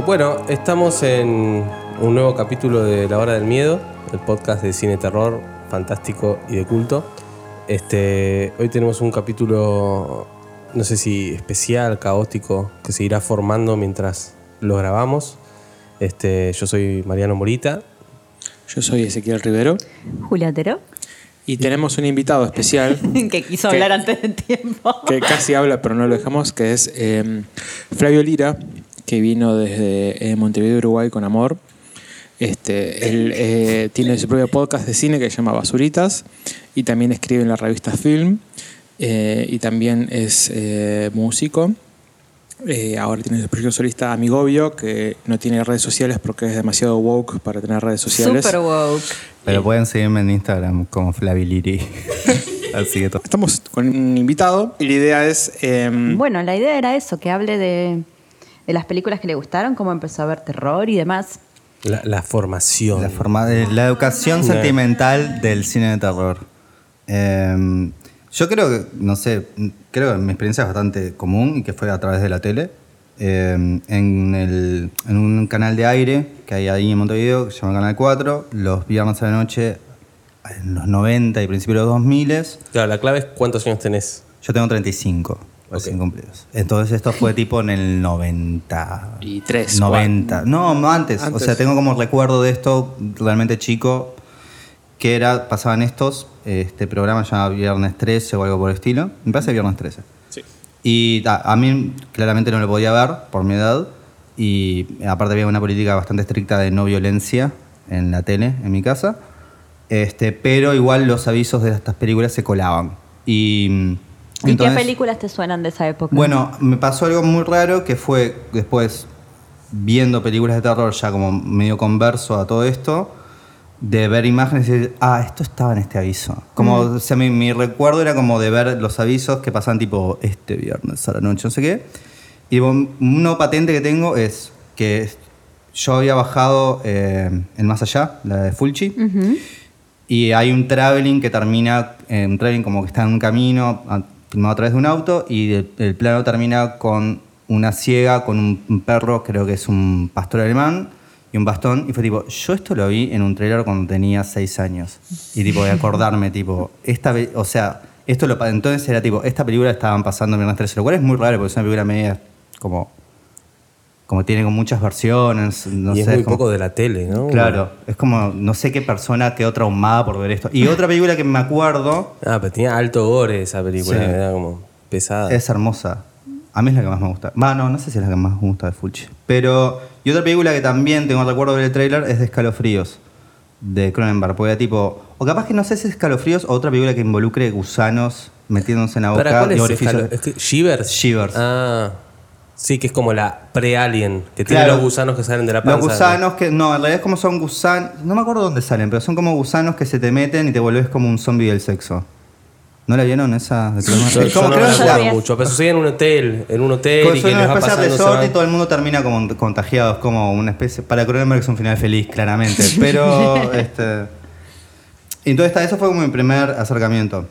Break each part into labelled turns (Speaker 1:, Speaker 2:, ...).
Speaker 1: Eh, bueno, estamos en un nuevo capítulo de La Hora del Miedo, el podcast de cine terror fantástico y de culto. Este, hoy tenemos un capítulo, no sé si especial, caótico, que se irá formando mientras lo grabamos. Este, yo soy Mariano Morita.
Speaker 2: Yo soy Ezequiel Rivero.
Speaker 3: Julia Otero.
Speaker 2: Y tenemos un invitado especial.
Speaker 3: que quiso hablar antes de tiempo.
Speaker 2: Que casi habla, pero no lo dejamos, que es eh, Flavio Lira, que vino desde eh, Montevideo, Uruguay, con amor. Este, él eh, tiene su propio podcast de cine que se llama Basuritas y también escribe en la revista Film y también es músico. ahora tiene su proyecto solista Amigovio, que no tiene redes sociales porque es demasiado woke para tener redes sociales.
Speaker 3: Super woke.
Speaker 4: Pero pueden seguirme en Instagram como Flaviliri. Así que todo.
Speaker 2: Estamos con un invitado y la idea es... em,
Speaker 3: Bueno, la idea era eso, que hable de, de las películas que le gustaron, cómo empezó a ver terror y demás.
Speaker 1: La, la formación.
Speaker 4: La, forma de, la educación sentimental del cine de terror. Eh, yo creo que, no sé, creo que mi experiencia es bastante común y que fue a través de la tele. Eh, en, el- en un canal de aire que hay ahí en Montevideo, que se llama Canal 4, los viernes a la noche, en los 90 y principios de los 2000,
Speaker 1: Claro, la clave es cuántos años tenés.
Speaker 4: yo tengo 35 recién cumplidos. Entonces esto fue tipo en el 90.
Speaker 2: Y tres,
Speaker 4: 90. No, no, antes.
Speaker 2: Antes.
Speaker 4: O sea, tengo como recuerdo de esto realmente chico, que era, pasaban estos, este programa llamaba Viernes 13 o algo por el estilo. Me parece Viernes 13.
Speaker 2: Sí.
Speaker 4: Y ta, a mí claramente no lo podía ver por mi edad. Y aparte había una política bastante estricta de no violencia en la tele, en mi casa. Este, pero igual los avisos de estas películas se colaban. Y, mm,
Speaker 3: ¿Y
Speaker 4: entonces-
Speaker 3: qué películas te suenan de esa época?
Speaker 4: bueno, me pasó algo muy raro que fue después viendo películas de terror ya como medio converso a todo esto, de ver imágenes y decir, ah, esto estaba en este aviso. Como, o sea, mi, mi recuerdo era como de ver los avisos que pasan tipo este viernes a la noche, no sé qué. Y uno patente que tengo es que yo había bajado eh, en Más Allá, la de Fulci, y hay un traveling que termina, eh, un traveling como que está en un camino, filmado a través de un auto, y el, plano termina con una ciega, con un, perro, creo que es un pastor alemán, y un bastón. Y fue tipo, yo esto lo vi en un trailer cuando tenía seis años. Y tipo, de acordarme, tipo, esta o sea, esto lo entonces era tipo, esta película estaban pasando en Viernes 13, lo cual es muy raro porque es una película media como, como tiene con muchas versiones, no
Speaker 1: y
Speaker 4: sé.
Speaker 1: es muy
Speaker 4: como-
Speaker 1: poco de la tele, ¿no?
Speaker 4: Claro, es como, no sé qué persona quedó traumada por ver esto. Y otra película que me acuerdo
Speaker 1: Ah, pero tenía alto gore esa película,
Speaker 4: Sí.
Speaker 1: era como pesada.
Speaker 4: es hermosa. A mí es la que más me gusta. Va, no, no sé si es la que más me gusta de Fulci. Pero, y otra película que también tengo recuerdo ver el tráiler es de Escalofríos, de Cronenberg. Porque era tipo, o capaz que no sé si es Escalofríos o otra película que involucre gusanos metiéndose en la boca
Speaker 1: ¿Para cuál
Speaker 4: y
Speaker 1: es?
Speaker 4: orificios.
Speaker 1: Escalo- es que- ¿Shivers?
Speaker 4: Shivers.
Speaker 1: Ah, sí, que es como la pre-alien, que tiene
Speaker 4: Claro.
Speaker 1: los gusanos que salen de la panza.
Speaker 4: Los gusanos que, no, en realidad es como son gusanos, no me acuerdo dónde salen, pero son como gusanos que se te meten y te vuelves como un zombie del sexo. ¿No la vieron esa? de Cronenberg?
Speaker 1: Yo,
Speaker 4: Es
Speaker 1: yo
Speaker 4: como
Speaker 1: no
Speaker 4: no-
Speaker 3: la
Speaker 1: mucho, pero sucede en un hotel, en un hotel
Speaker 4: Como
Speaker 1: y que les va pasando...
Speaker 4: y todo el mundo termina como contagiado. Es como una especie. Para Cronenberg es un final feliz, claramente. Pero. este, entonces, eso fue como mi primer acercamiento.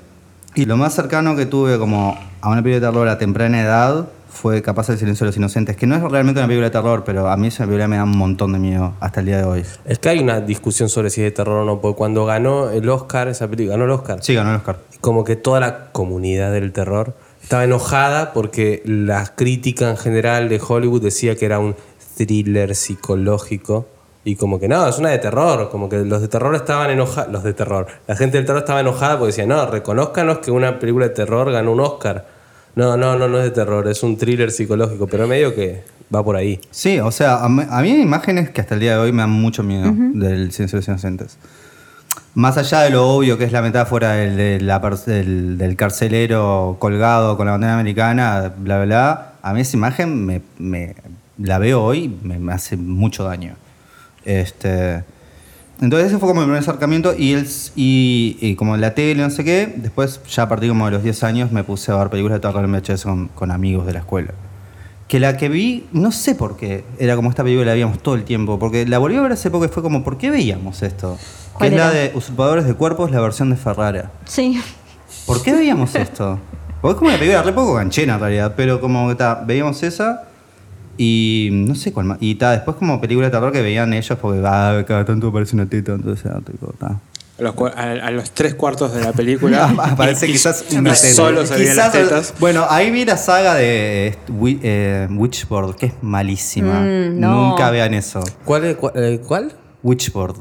Speaker 4: Y lo más cercano que tuve como a una película de terror a temprana edad fue Capaz el silencio de los inocentes, que no es realmente una película de terror, pero a mí esa película me da un montón de miedo hasta el día de hoy.
Speaker 1: Es que hay una discusión sobre si es de terror o no, porque cuando ganó el Oscar, esa película, ganó el Oscar,
Speaker 4: Sí, ganó el Oscar.
Speaker 1: como que toda la comunidad del terror estaba enojada porque la crítica en general de Hollywood decía que era un thriller psicológico y como que no, es una de terror, como que los de terror estaban enojados, los de terror, la gente del terror estaba enojada porque decía, no, reconozcanos que una película de terror ganó un Oscar. No, no, no, no es de terror, es un thriller psicológico, pero medio que va por ahí.
Speaker 4: Sí, o sea, a mí, a mí hay imágenes que hasta el día de hoy me dan mucho miedo del silencio de los inocentes. Más allá de lo obvio que es la metáfora del, carcelero colgado con la bandera americana, bla, bla, bla, a mí esa imagen me, me- la veo hoy me, me hace mucho daño. Este, entonces ese fue como mi primer acercamiento y, el, y, y como la tele, no sé qué, después ya a partir como de los 10 años me puse a ver películas de terror en VHS con, con amigos de la escuela. Que la que vi, no sé por qué, era como esta película la veíamos todo el tiempo, porque la volví a ver hace poco y fue como, ¿por qué veíamos esto? Que
Speaker 3: ¿Cuál
Speaker 4: es la
Speaker 3: era?
Speaker 4: de Usurpadores de Cuerpos, la versión de Ferrara.
Speaker 3: Sí.
Speaker 4: ¿Por qué veíamos esto? Porque es como una película re poco ganchera en realidad, pero como que veíamos esa Y no sé cuál más. Y ta, después como película de terror que veían ellos porque ah, cada tanto aparece una teta, entonces era tipo, ta.
Speaker 2: A los, cua- a, a los tres cuartos de la película.
Speaker 4: Ah, Parece
Speaker 2: y- y-
Speaker 4: quizás
Speaker 2: y
Speaker 4: una teta.
Speaker 2: Solo se las tetas.
Speaker 4: Bueno, ahí vi la saga de eh, eh, Witchboard, que es malísima.
Speaker 3: Mm, no.
Speaker 4: Nunca vean eso.
Speaker 1: ¿Cuál? cuál, eh, cuál?
Speaker 4: Witchboard.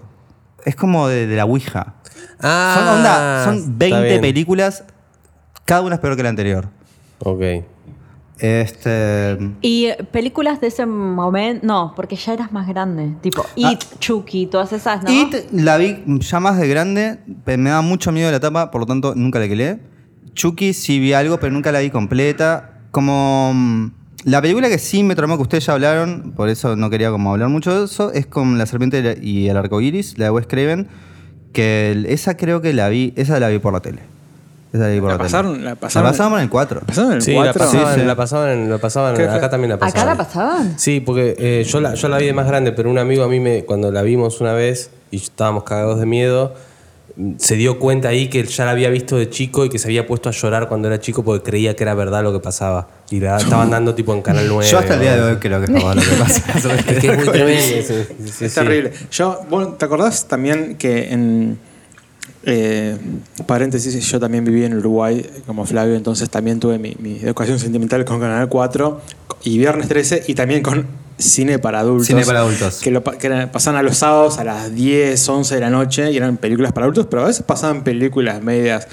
Speaker 4: Es como de, de la Ouija.
Speaker 1: Ah,
Speaker 4: son, onda, son
Speaker 1: está
Speaker 4: 20
Speaker 1: bien.
Speaker 4: películas, cada una es peor que la anterior.
Speaker 1: Ok.
Speaker 4: Este.
Speaker 3: Y películas de ese momento, no, porque ya eras más grande. Tipo It, Chucky, todas esas, ¿no?
Speaker 4: Ah. It la vi ya más de grande, me da mucho miedo la tapa, por lo tanto nunca la quilé. Chucky sí vi algo, pero nunca la vi completa. Como mm, la película que sí me traumó, que ustedes ya hablaron, por eso no quería como hablar mucho de eso, es con La Serpiente y el Arco Iris, la de Wes Craven, que esa creo que la vi, esa la vi por la tele. Esa la vi por
Speaker 2: ¿La
Speaker 4: la,
Speaker 2: pasaron- la pasaron-
Speaker 4: pasaban en el 4.
Speaker 2: ¿Pasaron el
Speaker 1: Sí, la
Speaker 2: 4?
Speaker 1: pasaban,
Speaker 4: Sí, sí.
Speaker 1: la pasaban, en- la pasaban
Speaker 2: ¿Qué
Speaker 1: acá
Speaker 2: fue?
Speaker 1: también la
Speaker 3: ¿Acá
Speaker 1: pasaban.
Speaker 3: la pasaban?
Speaker 1: Sí, porque eh, yo, la, yo la vi de más grande, pero un amigo a mí, me, cuando la vimos una vez y estábamos cagados de miedo, se dio cuenta ahí que él ya la había visto de chico y que se había puesto a llorar cuando era chico porque creía que era verdad lo que pasaba. Y la estaban dando tipo en Canal 9.
Speaker 4: Yo hasta el día de hoy creo que es verdad lo que pasa.
Speaker 1: Es que es muy tremendo. sí, sí, sí,
Speaker 2: es
Speaker 1: sí.
Speaker 2: terrible. Yo, bueno, ¿te acordás también que en eh, paréntesis, yo también viví en Uruguay como Flavio, entonces también tuve mi, mi educación sentimental con Canal 4 y Viernes 13 y también con Cine para Adultos.
Speaker 4: Cine para adultos.
Speaker 2: Que, lo, que pasaban a los sábados a las 10, 11 de la noche y eran películas para adultos, pero a veces pasaban películas medias.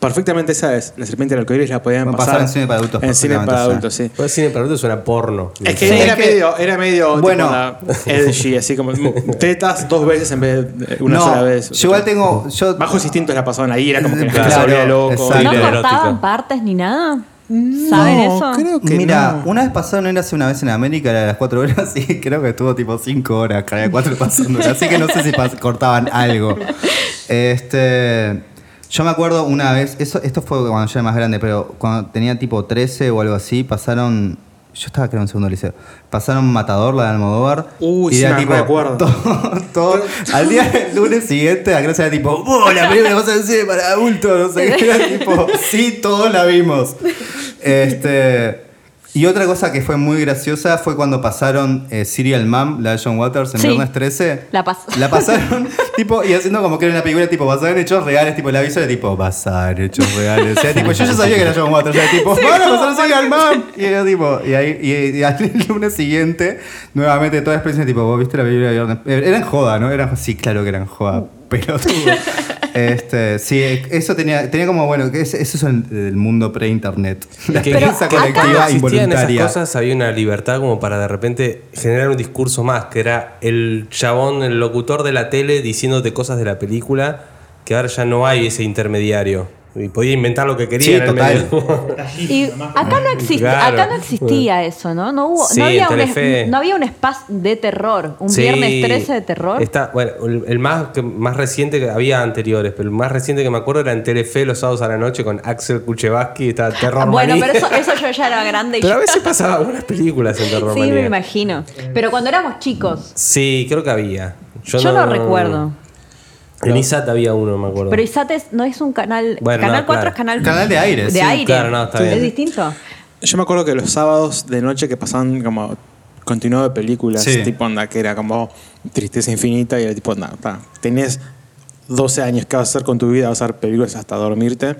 Speaker 2: Perfectamente esa es, La Serpiente del Arcoíris la podían pasar
Speaker 4: pasar en cine para adultos,
Speaker 2: En cine para adultos, sí.
Speaker 1: Pues cine para adultos suena porno.
Speaker 2: Es que
Speaker 4: Sí.
Speaker 2: era,
Speaker 4: Es que-
Speaker 2: medio, era medio
Speaker 4: Bueno.
Speaker 2: edgy, así como tetas dos veces en vez de una
Speaker 4: No,
Speaker 2: sola vez.
Speaker 4: yo igual tengo. Yo,
Speaker 2: Bajos instintos la pasaban ahí, era como que la gente
Speaker 4: Claro,
Speaker 2: se loco.
Speaker 3: ¿No cortaban partes ni nada? ¿Saben
Speaker 2: No,
Speaker 3: eso?
Speaker 2: creo que
Speaker 4: Mira,
Speaker 2: no.
Speaker 4: una vez pasaron, era hace una vez en América, era de las 4 horas, y creo que estuvo tipo 5 horas, cada 4 pasando. Así que no sé si cortaban algo. Este. Yo me acuerdo una vez, eso, esto fue cuando yo era más grande, pero cuando tenía tipo 13 o algo así, pasaron. Yo estaba creo en segundo liceo. Pasaron Matador, la de Almodóvar.
Speaker 2: Uy,
Speaker 4: y
Speaker 2: sí
Speaker 4: era
Speaker 2: me
Speaker 4: tipo,
Speaker 2: recuerdo.
Speaker 4: Todo, todo- al día del lunes siguiente, la clase era tipo, ¡Oh, la película vas a decir para adultos! No sé qué. Era tipo, sí, todos la vimos. Este. Y otra cosa que fue muy graciosa fue cuando pasaron eh, Serial Mom, la de John Waters, en
Speaker 3: Sí.
Speaker 4: Viernes 13.
Speaker 3: La pas-
Speaker 4: La pasaron, tipo, y haciendo como que era una película tipo basada en hechos reales, tipo, el aviso era tipo, basada en hechos reales. O sea, tipo, yo ya sabía que era John Waters, era tipo, van a pasar Serial Mom. Y era tipo, y ahí, y, y al lunes siguiente, nuevamente toda la experiencia, tipo, vos viste la película de Viernes. Eh, Eran joda, ¿no? Eran, sí, claro que eran joda, pelotudo. Este, sí, eso tenía, tenía como, bueno, que eso es el, el mundo pre-internet. La
Speaker 1: que,
Speaker 4: experiencia colectiva
Speaker 1: existían esas
Speaker 4: involuntaria.
Speaker 1: cosas, había una libertad como para de repente generar un discurso más, que era el chabón, el locutor de la tele diciéndote cosas de la película, que ahora ya no hay ese intermediario. Y podía inventar lo que quería
Speaker 4: Sí,
Speaker 1: en el
Speaker 4: total.
Speaker 1: medio.
Speaker 3: Y acá no, existe,
Speaker 1: Claro.
Speaker 3: acá no existía eso, ¿no? No, hubo,
Speaker 1: Sí,
Speaker 3: no, había un, no había un espacio de terror, un
Speaker 1: Sí,
Speaker 3: viernes 13 de terror.
Speaker 1: Está, bueno, el, el más, que- más reciente que había anteriores, pero el más reciente que me acuerdo era en Telefe los sábados a la noche con Axel Kuchevaski, estaba Terror
Speaker 3: Ah, bueno,
Speaker 1: Manía.
Speaker 3: pero eso, eso yo ya era grande. y
Speaker 1: Pero a veces pasaba unas películas en Terror
Speaker 3: Sí,
Speaker 1: Manía.
Speaker 3: me imagino. Pero cuando éramos chicos,
Speaker 1: Sí, creo que había. Yo,
Speaker 3: yo, no, recuerdo.
Speaker 1: En ISAT había uno, me acuerdo.
Speaker 3: Pero Isates no es un canal.
Speaker 1: Bueno,
Speaker 3: canal
Speaker 1: no,
Speaker 3: 4
Speaker 1: claro.
Speaker 3: es canal.
Speaker 4: Canal de aire,
Speaker 3: De
Speaker 4: sí,
Speaker 3: aire.
Speaker 1: claro, no, está
Speaker 3: ¿Es
Speaker 1: bien.
Speaker 3: distinto?
Speaker 2: Yo me acuerdo que los sábados de noche que pasaban como continuado de películas,
Speaker 4: Sí.
Speaker 2: tipo onda, que era como tristeza infinita y era tipo, nada, ta, tenés 12 años, ¿qué vas a hacer con tu vida? Vas a ver películas hasta dormirte.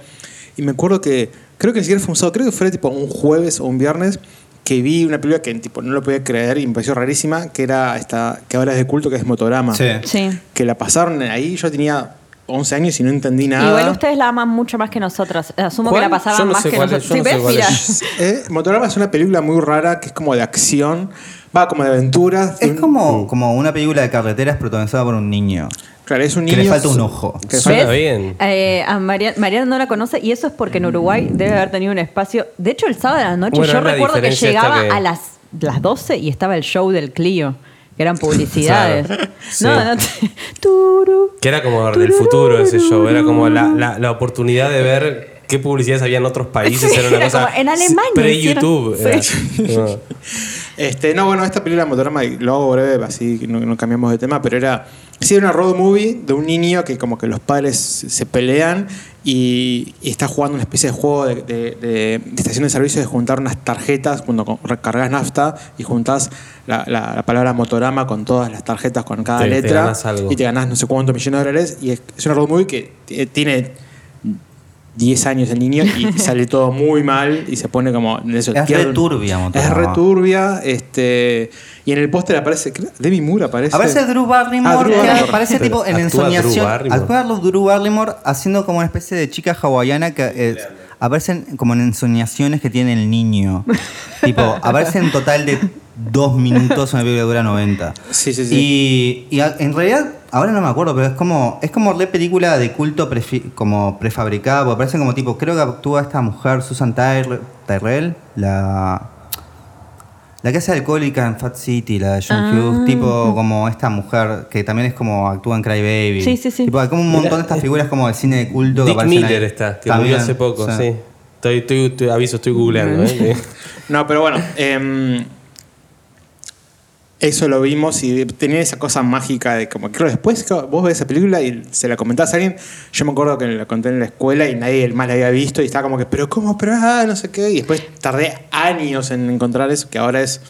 Speaker 2: Y me acuerdo que, creo que ni siquiera fue un sábado, creo que fue tipo un jueves o un viernes que vi una película que tipo no lo podía creer y me pareció rarísima, que era esta, que ahora es de culto, que es Motorama.
Speaker 4: Sí.
Speaker 3: Sí.
Speaker 2: Que la pasaron ahí, yo tenía 11 años y no entendí nada.
Speaker 3: Igual ustedes la aman mucho más que nosotras. Asumo
Speaker 1: ¿Cuál?
Speaker 3: que la pasaban
Speaker 1: Yo no
Speaker 3: más
Speaker 1: sé
Speaker 3: que
Speaker 1: cuál es,
Speaker 3: nosotros.
Speaker 1: yo
Speaker 3: ¿Sí
Speaker 1: no
Speaker 3: ves?
Speaker 1: es.
Speaker 2: Eh, Motorama es una película muy rara que es como de acción, va como de aventuras.
Speaker 4: Es
Speaker 2: un-
Speaker 4: como, como una película de carreteras protagonizada por un niño.
Speaker 2: Claro, es un
Speaker 4: Que
Speaker 2: niño.
Speaker 4: le falta un ojo.
Speaker 2: que
Speaker 1: Suena bien.
Speaker 3: Eh, a María- Mariana no la conoce y eso es porque en Uruguay debe haber tenido un espacio. De hecho, el sábado de la noche
Speaker 1: Bueno,
Speaker 3: yo recuerdo que llegaba
Speaker 1: que-
Speaker 3: a las, las 12 y estaba el show del Clio, que eran publicidades.
Speaker 1: Claro. Sí.
Speaker 3: No, no. te- Turu.
Speaker 1: Que era como del futuro ese show. Era como la, la, la oportunidad de ver qué publicidades había en otros países.
Speaker 3: Sí,
Speaker 1: era una
Speaker 3: era
Speaker 1: cosa.
Speaker 3: como en Alemania
Speaker 1: Pre-YouTube.
Speaker 2: Este, no, bueno, esta película Motorama, lo hago breve, así no, no cambiamos de tema, pero era. Sí, era una road movie de un niño que, como que los padres se pelean y, y está jugando una especie de juego de, de- de- de estación de servicio de juntar unas tarjetas cuando recargas nafta y juntas la, la- la palabra Motorama con todas las tarjetas, con cada
Speaker 1: Te- te
Speaker 2: letra.
Speaker 1: ganás algo.
Speaker 2: Y te ganás no sé cuántos millones de dólares. Y es, es una road movie que t- tiene 10 años el niño y sale todo muy mal y se pone como. Eso,
Speaker 4: Es
Speaker 2: pierde-
Speaker 4: re turbia,
Speaker 2: Es re turbia. Este, y en el póster aparece. Demi Moore aparece.
Speaker 4: Aparece Drew Barrymore,
Speaker 2: Ah, Drew Barrymore.
Speaker 4: aparece tipo en
Speaker 1: actúa
Speaker 4: ensoñación.
Speaker 1: Drew Barrymore.
Speaker 4: Actúa Drew Barrymore haciendo como una especie de chica hawaiana que eh, aparecen como en ensoñaciones que tiene el niño. tipo, aparece en total de dos minutos una película que dura 90.
Speaker 2: Sí, sí, sí.
Speaker 4: Y, en realidad, ahora no me acuerdo, pero es como es como re película de culto prefi- como prefabricada, porque aparece como tipo, creo que actúa esta mujer, Susan Tyre- Tyrell, la... La que hace alcohólica en Fat City, la de John
Speaker 3: Ah.
Speaker 4: Hughes, tipo como esta mujer que también es como actúa en Cry Baby.
Speaker 3: Sí, sí, sí.
Speaker 4: Tipo, hay como un montón de estas figuras como de cine de culto que
Speaker 1: Dick
Speaker 4: aparecen
Speaker 1: Miller
Speaker 4: ahí.
Speaker 1: está, que
Speaker 4: También,
Speaker 1: murió hace poco,
Speaker 4: sí.
Speaker 1: sí. Estoy, estoy, estoy- aviso, estoy googleando. ¿eh?
Speaker 2: No, pero bueno. em, eso lo vimos y tenía esa cosa mágica de como creo después que vos ves esa película y se la comentás a alguien. Yo me acuerdo que la conté en la escuela y nadie más la había visto y estaba como que, pero ¿cómo? Pero ah, no sé qué. Y después tardé años en encontrar eso, que ahora es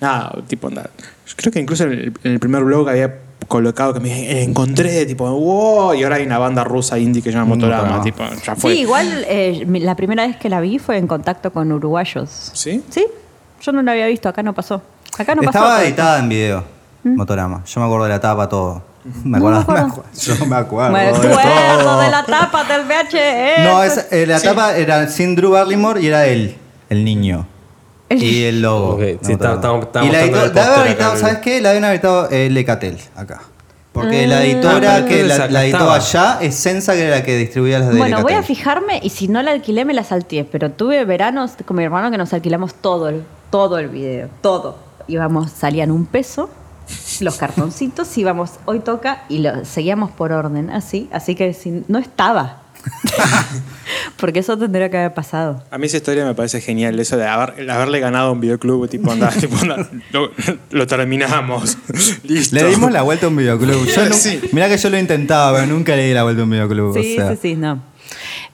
Speaker 2: nada, tipo, nada. Yo creo que incluso en el, en el primer blog había colocado que me encontré, tipo, wow, y ahora hay una banda rusa indie que se llama Motorama, tipo, ya fue.
Speaker 3: Sí, igual eh, la primera vez que la vi fue en contacto con uruguayos.
Speaker 2: ¿Sí?
Speaker 3: Sí, yo no la había visto, acá no pasó. Acá no.
Speaker 4: Estaba editada en video, Motorama. Yo me acuerdo de la tapa, todo. Me
Speaker 3: No me
Speaker 4: acuerdo, me
Speaker 3: acuerdo.
Speaker 4: acuerdo- Yo me acuerdo.
Speaker 3: Me
Speaker 4: de
Speaker 3: acuerdo
Speaker 4: todo.
Speaker 3: de la tapa del VHS.
Speaker 4: No, esa- eh, la tapa era sin Drew Barrymore y era él, el niño. Y el logo.
Speaker 1: Ok, sí,
Speaker 4: No,
Speaker 1: está-
Speaker 4: otra.
Speaker 1: está- está
Speaker 4: y la editó-
Speaker 1: el
Speaker 4: la editado, ¿sabes qué? La habían editado eh, Lecatel acá. Porque
Speaker 3: Ah.
Speaker 4: la
Speaker 1: Ah,
Speaker 4: editora
Speaker 1: pero
Speaker 4: que la, la editó allá es Sensa, que era la que distribuía las de
Speaker 3: Bueno, voy a fijarme y si no la alquilé me la salteé, pero tuve veranos con mi hermano que nos alquilamos todo el, todo el video, todo. Íbamos, salían un peso, los cartoncitos, íbamos, hoy toca y lo seguíamos por orden, así, así que si, no estaba. Porque eso tendría que haber pasado.
Speaker 2: A mí esa historia me parece genial, eso de haber- haberle ganado a un videoclub, tipo, anda, tipo, anda, lo, lo terminamos. Listo.
Speaker 4: Le dimos la vuelta a un videoclub. Yo
Speaker 2: Sí.
Speaker 4: Mirá que yo lo intentaba, pero nunca le di la vuelta a un videoclub.
Speaker 3: Sí,
Speaker 4: o sea.
Speaker 3: sí, sí, no.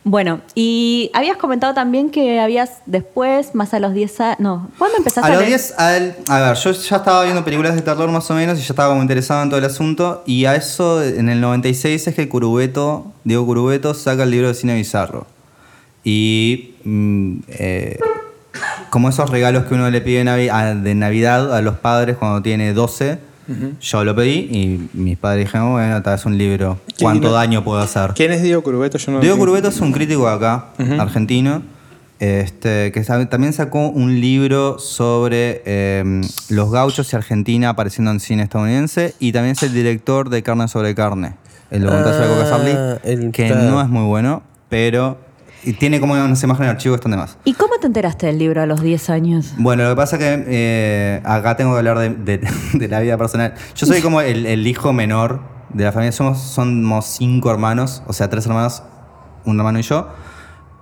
Speaker 3: Bueno, y habías comentado también que habías después, más a los 10 años, no, ¿cuándo empezaste
Speaker 4: A los
Speaker 3: leer?
Speaker 4: 10, al- a ver, yo ya estaba viendo películas de terror más o menos y ya estaba como interesado en todo el asunto. Y a eso, en el 96, es que Curubeto, Diego Curubeto, saca el libro de cine bizarro. Y mm, eh, como esos regalos que uno le pide a- de Navidad a los padres cuando tiene 12, yo lo pedí y mis padres dijeron, bueno, tal vez un libro. ¿Cuánto daño puedo hacer?
Speaker 2: ¿Quién es Diego Curubeto? Yo no
Speaker 4: Diego Curubeto es un crítico acá, argentino, este, que también sacó un libro sobre eh, los gauchos y Argentina apareciendo en cine estadounidense y también es el director de Carne sobre Carne, el documental sobre Coca
Speaker 1: Ah, el-
Speaker 4: que no es muy bueno, pero y tiene como unas imágenes de archivo que están de más.
Speaker 3: ¿Y cómo te enteraste del libro a los 10 años?
Speaker 4: Bueno, lo que pasa es que eh, acá tengo que hablar de, de- de la vida personal. Yo soy como el, el hijo menor de la familia. Somos, somos cinco hermanos, o sea, tres hermanos, un hermano y yo.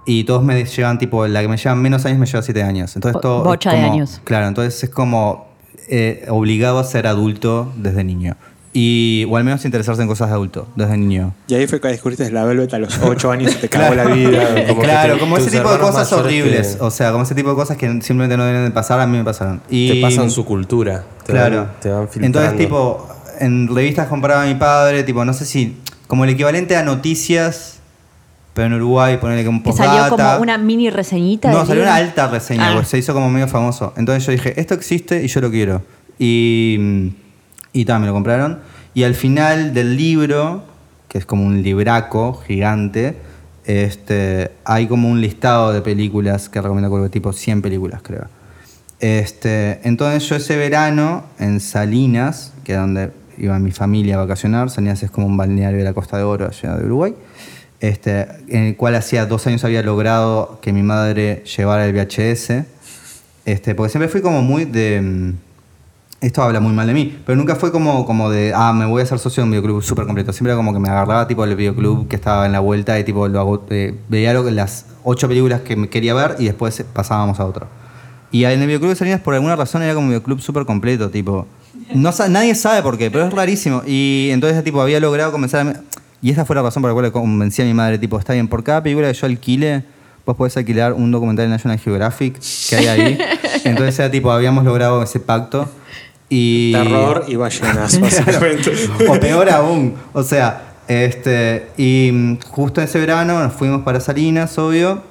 Speaker 4: Y todos me llevan, tipo, la que me llevan menos años me lleva siete años. Entonces todo.
Speaker 3: bocha de años.
Speaker 4: Claro, entonces es como eh, obligado a ser adulto desde niño. Y, o al menos interesarse en cosas de adulto desde niño.
Speaker 2: Y ahí fue que descubriste la Velvet a los 8 años y te cagó la vida.
Speaker 1: Como
Speaker 4: claro,
Speaker 1: te-
Speaker 4: como ese tipo de cosas horribles. O sea, como ese tipo de cosas que simplemente no deben de pasar, a mí me pasaron. Y,
Speaker 1: Te pasan su cultura. Te
Speaker 4: Claro.
Speaker 1: Van, te van filtrando.
Speaker 4: Entonces, tipo, en revistas compraba a mi padre, tipo, no sé si, como el equivalente a noticias, pero en Uruguay, ponerle como
Speaker 3: Que
Speaker 4: postdata.
Speaker 3: salió como una mini reseñita.
Speaker 4: No, salió
Speaker 3: libro?
Speaker 4: una alta reseña,
Speaker 3: Ah.
Speaker 4: porque se hizo como medio famoso. Entonces yo dije, esto existe y yo lo quiero. Y, y tal, me lo compraron. Y al final del libro, que es como un libraco gigante, este, hay como un listado de películas que recomiendo, creo que tipo 100 películas, creo. Este, entonces yo ese verano en Salinas, que es donde iba mi familia a vacacionar, Salinas es como un balneario de la Costa de Oro, allá de Uruguay, este, en el cual hacía dos años había logrado que mi madre llevara el VHS, este, porque siempre fui como muy de... Esto habla muy mal de mí, pero nunca fue como, como de, ah, me voy a hacer socio de un videoclub súper completo. Siempre era como que me agarraba tipo el videoclub que estaba en la vuelta y tipo lo hago, eh, veía lo las ocho películas que me quería ver y después pasábamos a otro. Y en el videoclub de Salinas, por alguna razón, era como un videoclub súper completo, tipo. No, nadie sabe por qué, pero es rarísimo. Y entonces, tipo, había logrado comenzar a. Y esa fue la razón por la cual le convencí a mi madre, tipo, está bien, por cada película que yo alquile, vos podés alquilar un documental de National Geographic que hay ahí. Entonces era tipo, habíamos logrado ese pacto. Y...
Speaker 2: Terror y ballenas, básicamente.
Speaker 4: o peor aún. O sea, este. Y justo ese verano nos fuimos para Salinas, obvio.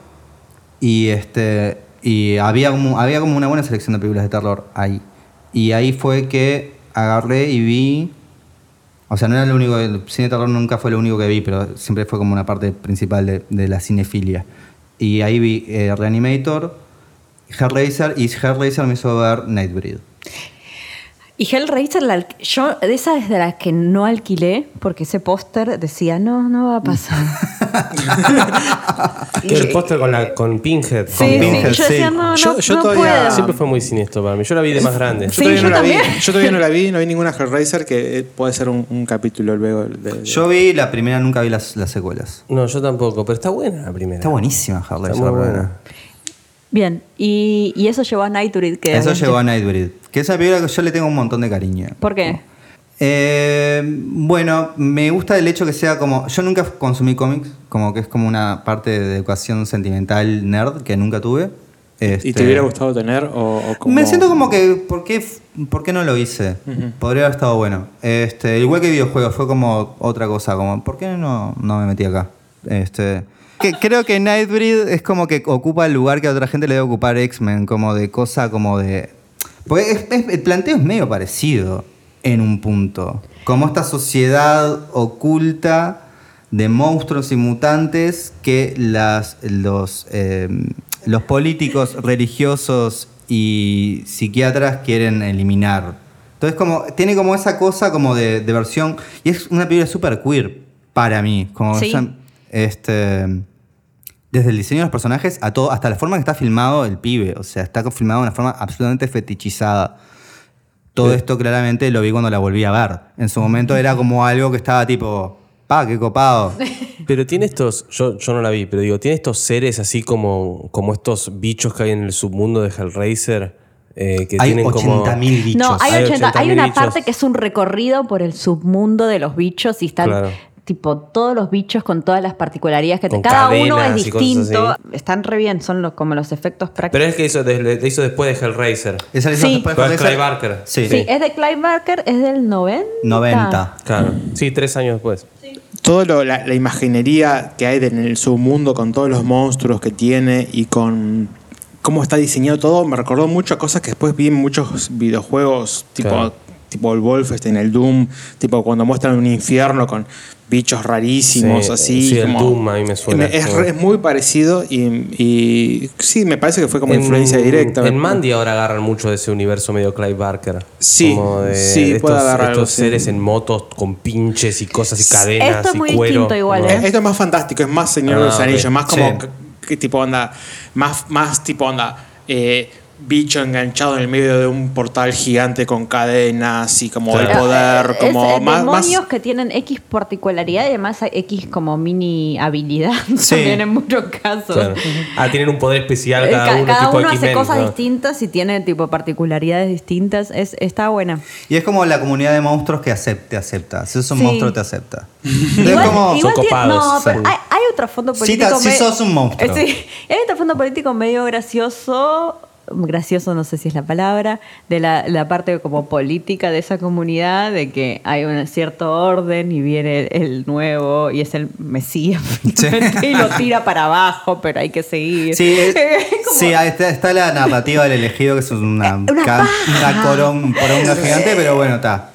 Speaker 4: Y este. Y había como, había como una buena selección de películas de terror ahí. Y ahí fue que agarré y vi. O sea, no era lo único. El cine de terror nunca fue lo único que vi, pero siempre fue como una parte principal de, de la cinefilia. Y ahí vi eh, Reanimator, Hellraiser, y Hellraiser me hizo ver Nightbreed.
Speaker 3: Y Hellraiser, la yo de esa es de las que no alquilé porque ese póster decía, no, no va a pasar.
Speaker 1: Que el póster con, la, con Pinhead.
Speaker 3: Sí,
Speaker 1: con
Speaker 3: sí,
Speaker 4: Pinhead,
Speaker 3: yo decía,
Speaker 4: sí.
Speaker 3: no, no,
Speaker 2: Yo- yo
Speaker 3: no
Speaker 2: todavía-
Speaker 3: puedo.
Speaker 1: Siempre fue muy siniestro para mí. Yo la vi de más grande.
Speaker 2: Yo
Speaker 3: Sí,
Speaker 2: todavía
Speaker 3: yo
Speaker 2: no la vi.
Speaker 3: también.
Speaker 2: Yo todavía no la vi, no vi ninguna Hellraiser que eh, puede ser un, un capítulo luego de, de-
Speaker 4: Yo vi la primera, nunca vi las, las secuelas.
Speaker 1: No, yo tampoco, pero está buena la primera.
Speaker 4: Está buenísima Hellraiser.
Speaker 1: Está muy buena.
Speaker 3: Bien, y, y eso llevó a Nightbreed. Que
Speaker 4: Eso llegó a. Nightbreed. Que esa película que yo le tengo un montón de cariño.
Speaker 3: ¿Por qué?
Speaker 4: Eh, bueno, me gusta el hecho que sea como. Yo nunca consumí cómics, como que es como una parte de educación sentimental nerd que nunca tuve.
Speaker 2: ¿Y
Speaker 4: Este,
Speaker 2: te hubiera gustado tener? O, o como-
Speaker 4: Me siento como que. ¿por qué, f- por qué no lo hice? Podría haber estado bueno. Este, igual que videojuegos, fue como otra cosa, como, ¿por qué no, no me metí acá? Este. Que, creo que Nightbreed es como que ocupa el lugar que a otra gente le debe ocupar X-Men, como de cosa como de. Porque es- es- el planteo es medio parecido en un punto. Como esta sociedad oculta de monstruos y mutantes que las, los, eh, los políticos religiosos y psiquiatras quieren eliminar. Entonces como, tiene como esa cosa como de, de versión... Y es una película súper queer para mí. Como
Speaker 3: Sí.
Speaker 4: Este, desde el diseño de los personajes a todo, hasta la forma que está filmado el pibe. O sea, está filmado de una forma absolutamente fetichizada. Todo esto claramente lo vi cuando la volví a ver. En su momento era como algo que estaba tipo, pa, qué copado.
Speaker 1: Pero tiene estos, yo, yo no la vi, pero digo, tiene estos seres así como, como estos bichos que hay en el submundo de Hellraiser. eh, que
Speaker 4: Hay
Speaker 1: tienen como.
Speaker 4: 80.000 bichos.
Speaker 3: No, hay,
Speaker 1: Hay
Speaker 3: 80, hay
Speaker 1: 80.000
Speaker 3: una
Speaker 1: bichos.
Speaker 3: parte que es un recorrido por el submundo de los bichos y están
Speaker 1: Claro.
Speaker 3: Tipo todos los bichos con todas las particularidades que
Speaker 1: Con
Speaker 3: cada uno es distinto. Están re bien, son los, como los efectos prácticos.
Speaker 1: Pero es que hizo, de- le hizo después de Hellraiser.
Speaker 4: Esa la hizo
Speaker 3: Sí.
Speaker 4: después de Hellraiser.
Speaker 1: Clive Barker.
Speaker 4: Sí.
Speaker 3: Sí, es de Clive Barker, es del 90.
Speaker 4: 90.
Speaker 1: Claro. Sí, tres años después.
Speaker 2: Toda la, la imaginería que hay en el submundo con todos los monstruos que tiene y con cómo está diseñado todo, me recordó mucho a cosas que después vi en muchos videojuegos, tipo,
Speaker 1: Claro.
Speaker 2: tipo el Wolfenstein, el Doom, tipo cuando muestran un infierno con bichos rarísimos,
Speaker 1: Sí,
Speaker 2: así.
Speaker 1: sí, el
Speaker 2: como-
Speaker 1: Doom a mí me suena.
Speaker 2: Es, es muy parecido y, y sí, me parece que fue como
Speaker 1: En-
Speaker 2: influencia directa.
Speaker 1: En Mandy ahora agarran mucho de ese universo medio Clive Barker.
Speaker 2: Sí,
Speaker 1: Como de,
Speaker 2: sí,
Speaker 1: de
Speaker 2: puede
Speaker 1: estos,
Speaker 2: agarrar algo,
Speaker 1: estos
Speaker 2: sí.
Speaker 1: seres en motos con pinches y cosas y cadenas
Speaker 3: Esto es
Speaker 1: y
Speaker 3: muy
Speaker 1: cuero.
Speaker 3: distinto igual,
Speaker 1: Como-
Speaker 3: ¿eh?
Speaker 2: Esto es más fantástico, es más Señor
Speaker 1: Ah,
Speaker 2: de los Anillos,
Speaker 1: ok.
Speaker 2: más como
Speaker 4: Sí.
Speaker 2: que, que tipo onda, más, más tipo onda, eh, bicho enganchado en el medio de un portal gigante con cadenas y como
Speaker 1: Claro.
Speaker 2: el poder,
Speaker 3: Es,
Speaker 2: como más, más-
Speaker 3: demonios que tienen X particularidad y además hay X como mini habilidad
Speaker 4: Sí.
Speaker 3: también en muchos casos.
Speaker 1: Claro. Ah, tienen un poder especial cada
Speaker 3: ca-
Speaker 1: uno,
Speaker 3: cada
Speaker 1: tipo
Speaker 3: uno hace cosas
Speaker 1: ¿no?
Speaker 3: distintas y tiene tipo particularidades distintas. Es, está buena.
Speaker 4: Y es como la comunidad de monstruos que acepta, te acepta. Si sos un
Speaker 3: Sí.
Speaker 4: monstruo, te acepta. es
Speaker 3: Igual,
Speaker 4: como.
Speaker 3: igual
Speaker 1: Son
Speaker 3: tiene-
Speaker 1: copados,
Speaker 3: no, pero
Speaker 4: sí.
Speaker 3: hay, hay otro
Speaker 4: Sí,
Speaker 3: político.
Speaker 4: ta- sí
Speaker 3: me-
Speaker 4: sos un monstruo.
Speaker 3: Sí, hay un trasfondo político medio gracioso. Gracioso, no sé si es la palabra, de la, la parte como política de esa comunidad, de que hay un cierto orden y viene el, el nuevo y es el Mesías y lo tira para abajo, pero hay que seguir.
Speaker 4: Sí, es-
Speaker 3: Como-
Speaker 4: sí, ahí está, está la narrativa del elegido, que es una,
Speaker 3: Una
Speaker 4: ca-
Speaker 3: paja.
Speaker 4: una corón, poronga gigante, pero bueno, está.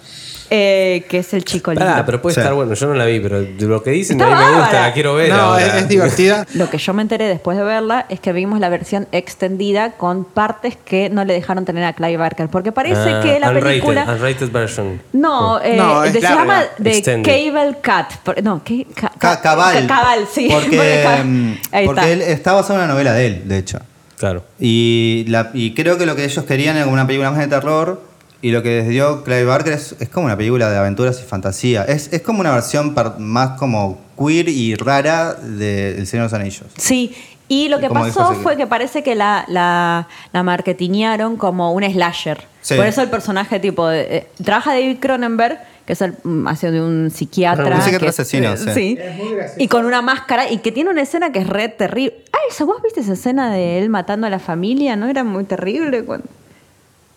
Speaker 3: Eh, que es el chico lindo.
Speaker 1: Pará, pero puede
Speaker 4: Sí.
Speaker 1: estar bueno. Yo no la vi, pero lo que dicen
Speaker 3: Está
Speaker 1: a mí me gusta,
Speaker 3: bárbara.
Speaker 1: la quiero ver.
Speaker 2: No,
Speaker 1: ahora.
Speaker 2: es, es divertida.
Speaker 3: Lo que yo me enteré después de verla es que vimos la versión extendida con partes que no le dejaron tener a Clive Barker. Porque parece
Speaker 1: Ah,
Speaker 3: que la
Speaker 1: unrated,
Speaker 3: película.
Speaker 1: unrated version.
Speaker 3: No, eh,
Speaker 2: No, es
Speaker 3: de- se
Speaker 2: larga.
Speaker 3: llama The
Speaker 1: Extended.
Speaker 3: Cable Cat. Por- No, ¿qué? Ca-
Speaker 4: Ca-
Speaker 3: ca-
Speaker 4: cabal.
Speaker 3: ca- Cabal, sí.
Speaker 4: Porque,
Speaker 3: ca-
Speaker 4: mm,
Speaker 3: Ahí
Speaker 4: porque
Speaker 3: está.
Speaker 4: él está basado en una novela de él, de hecho.
Speaker 1: Claro.
Speaker 4: Y, la, y creo que lo que ellos querían era como una película más de terror. Y lo que les dio Clive Barker es, es como una película de aventuras y fantasía. Es, es como una versión par- más como queer y rara de El Señor de los Anillos.
Speaker 3: Sí, Y lo que pasó fue que parece que la, la, la marketinearon como un slasher.
Speaker 4: Sí.
Speaker 3: Por eso el personaje tipo... de- eh, trabaja David Cronenberg, que es el mm, hace de un psiquiatra.
Speaker 4: Un psiquiatra asesino, sí.
Speaker 3: Y con una máscara y que tiene una escena que es re terrible. Esa, ¿vos viste esa escena de él matando a la familia? ¿No era muy terrible? Cuando-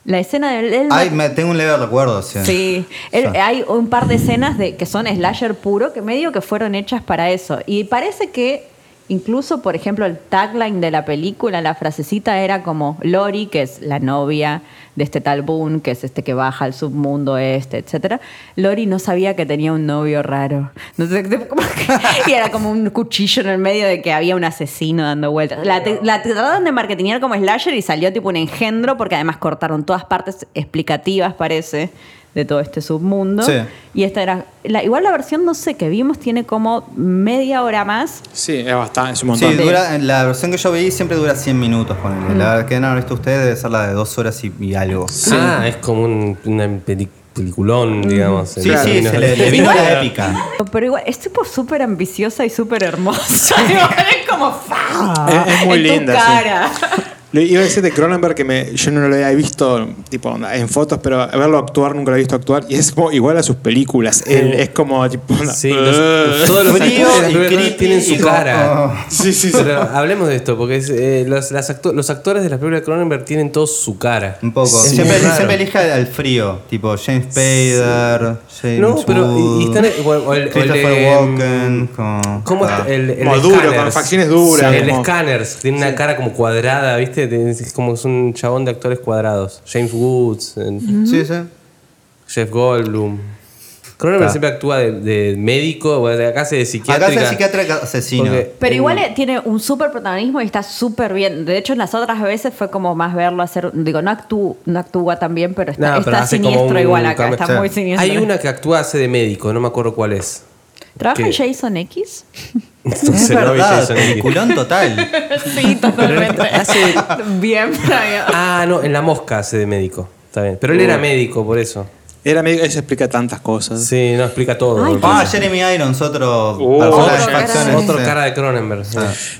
Speaker 3: La escena de él...
Speaker 4: Ay, me, tengo un leve recuerdo, sí.
Speaker 3: Sí, Él-
Speaker 4: Sí.
Speaker 3: hay un par de escenas de, que son slasher puro que medio que fueron hechas para eso. Y parece que incluso, por ejemplo, el tagline de la película, la frasecita era como Lori, que es la novia de este tal Boone, que es este que baja al submundo este, etcétera. Lori no sabía que tenía un novio raro. No sé, y era como un cuchillo en el medio de que había un asesino dando vueltas. La, la trataron de marketinear como slasher y salió tipo un engendro porque además cortaron todas partes explicativas, parece, de todo este submundo.
Speaker 4: Sí.
Speaker 3: Y esta era. la- igual la versión, no sé, que vimos tiene como media hora más.
Speaker 2: Sí, es bastante, es un
Speaker 4: Sí,
Speaker 2: montón.
Speaker 4: dura, la versión que yo vi siempre dura 100 minutos. ponele. La que no han visto ustedes debe ser la de 2 horas y, y algo.
Speaker 1: Ah, es como un una peli- peliculón, digamos. en
Speaker 4: Sí, sí, se le, le vino la épica.
Speaker 3: Pero igual, es tipo súper ambiciosa y súper hermosa. Es como ¡fa!
Speaker 2: Es- es muy
Speaker 3: en tu
Speaker 2: linda, sí. Le iba a decir de Cronenberg que me, yo no lo había visto tipo en fotos, pero verlo actuar nunca lo he visto actuar y es como igual a sus películas. Él es como tipo.
Speaker 1: Sí, los- todos los
Speaker 4: Frío
Speaker 1: actores
Speaker 4: y creepy
Speaker 1: tienen su
Speaker 4: y
Speaker 1: cara.
Speaker 4: oh.
Speaker 2: Sí, sí, sí.
Speaker 1: Pero hablemos de esto, porque es, eh, los, las acto- los actores de las películas de Cronenberg tienen todos su cara.
Speaker 4: Un poco.
Speaker 1: Es
Speaker 4: siempre, siempre elige al frío. Tipo James Spader, James
Speaker 1: No, pero y- y están o el- o el
Speaker 4: Christopher
Speaker 1: de,
Speaker 4: Walken. como-
Speaker 1: ¿Cómo
Speaker 4: ah.
Speaker 1: el, el
Speaker 2: Como duro, con facciones duras,
Speaker 1: El
Speaker 2: como-
Speaker 1: Scanners tiene una cara como cuadrada, ¿viste? Es como es un chabón de actores cuadrados. James Woods,
Speaker 4: Sí, sí.
Speaker 1: Jeff Goldblum. Cronenberg siempre actúa de, de médico, bueno, acá hace de psiquiatra.
Speaker 4: Acá el psiquiatra asesino.
Speaker 1: Porque-
Speaker 3: Pero
Speaker 1: en-
Speaker 3: igual eh, tiene un súper protagonismo y está súper bien. De hecho, en las otras veces fue como más verlo hacer. Digo, no, actúa no actúa tan bien, pero está,
Speaker 1: No, hace
Speaker 3: siniestro
Speaker 1: un
Speaker 3: igual acá. Está
Speaker 4: Sí.
Speaker 3: muy siniestro.
Speaker 1: Hay una que actúa hace de médico, no me acuerdo cuál es.
Speaker 3: ¿Trabaja en Jason X?
Speaker 4: Es verdad, peliculón total.
Speaker 3: sí, totalmente.
Speaker 1: hace-
Speaker 3: bien, Brian.
Speaker 1: Ah, no, en La Mosca hace de médico. Está bien. Pero él era médico, por eso.
Speaker 2: Era medio, eso explica tantas cosas.
Speaker 1: Sí, no explica todo.
Speaker 3: Ay,
Speaker 4: Ah. Jeremy Irons, otro
Speaker 2: Uh,
Speaker 4: personaje
Speaker 3: otro
Speaker 4: de
Speaker 3: cara.
Speaker 1: Otro de Cronenberg.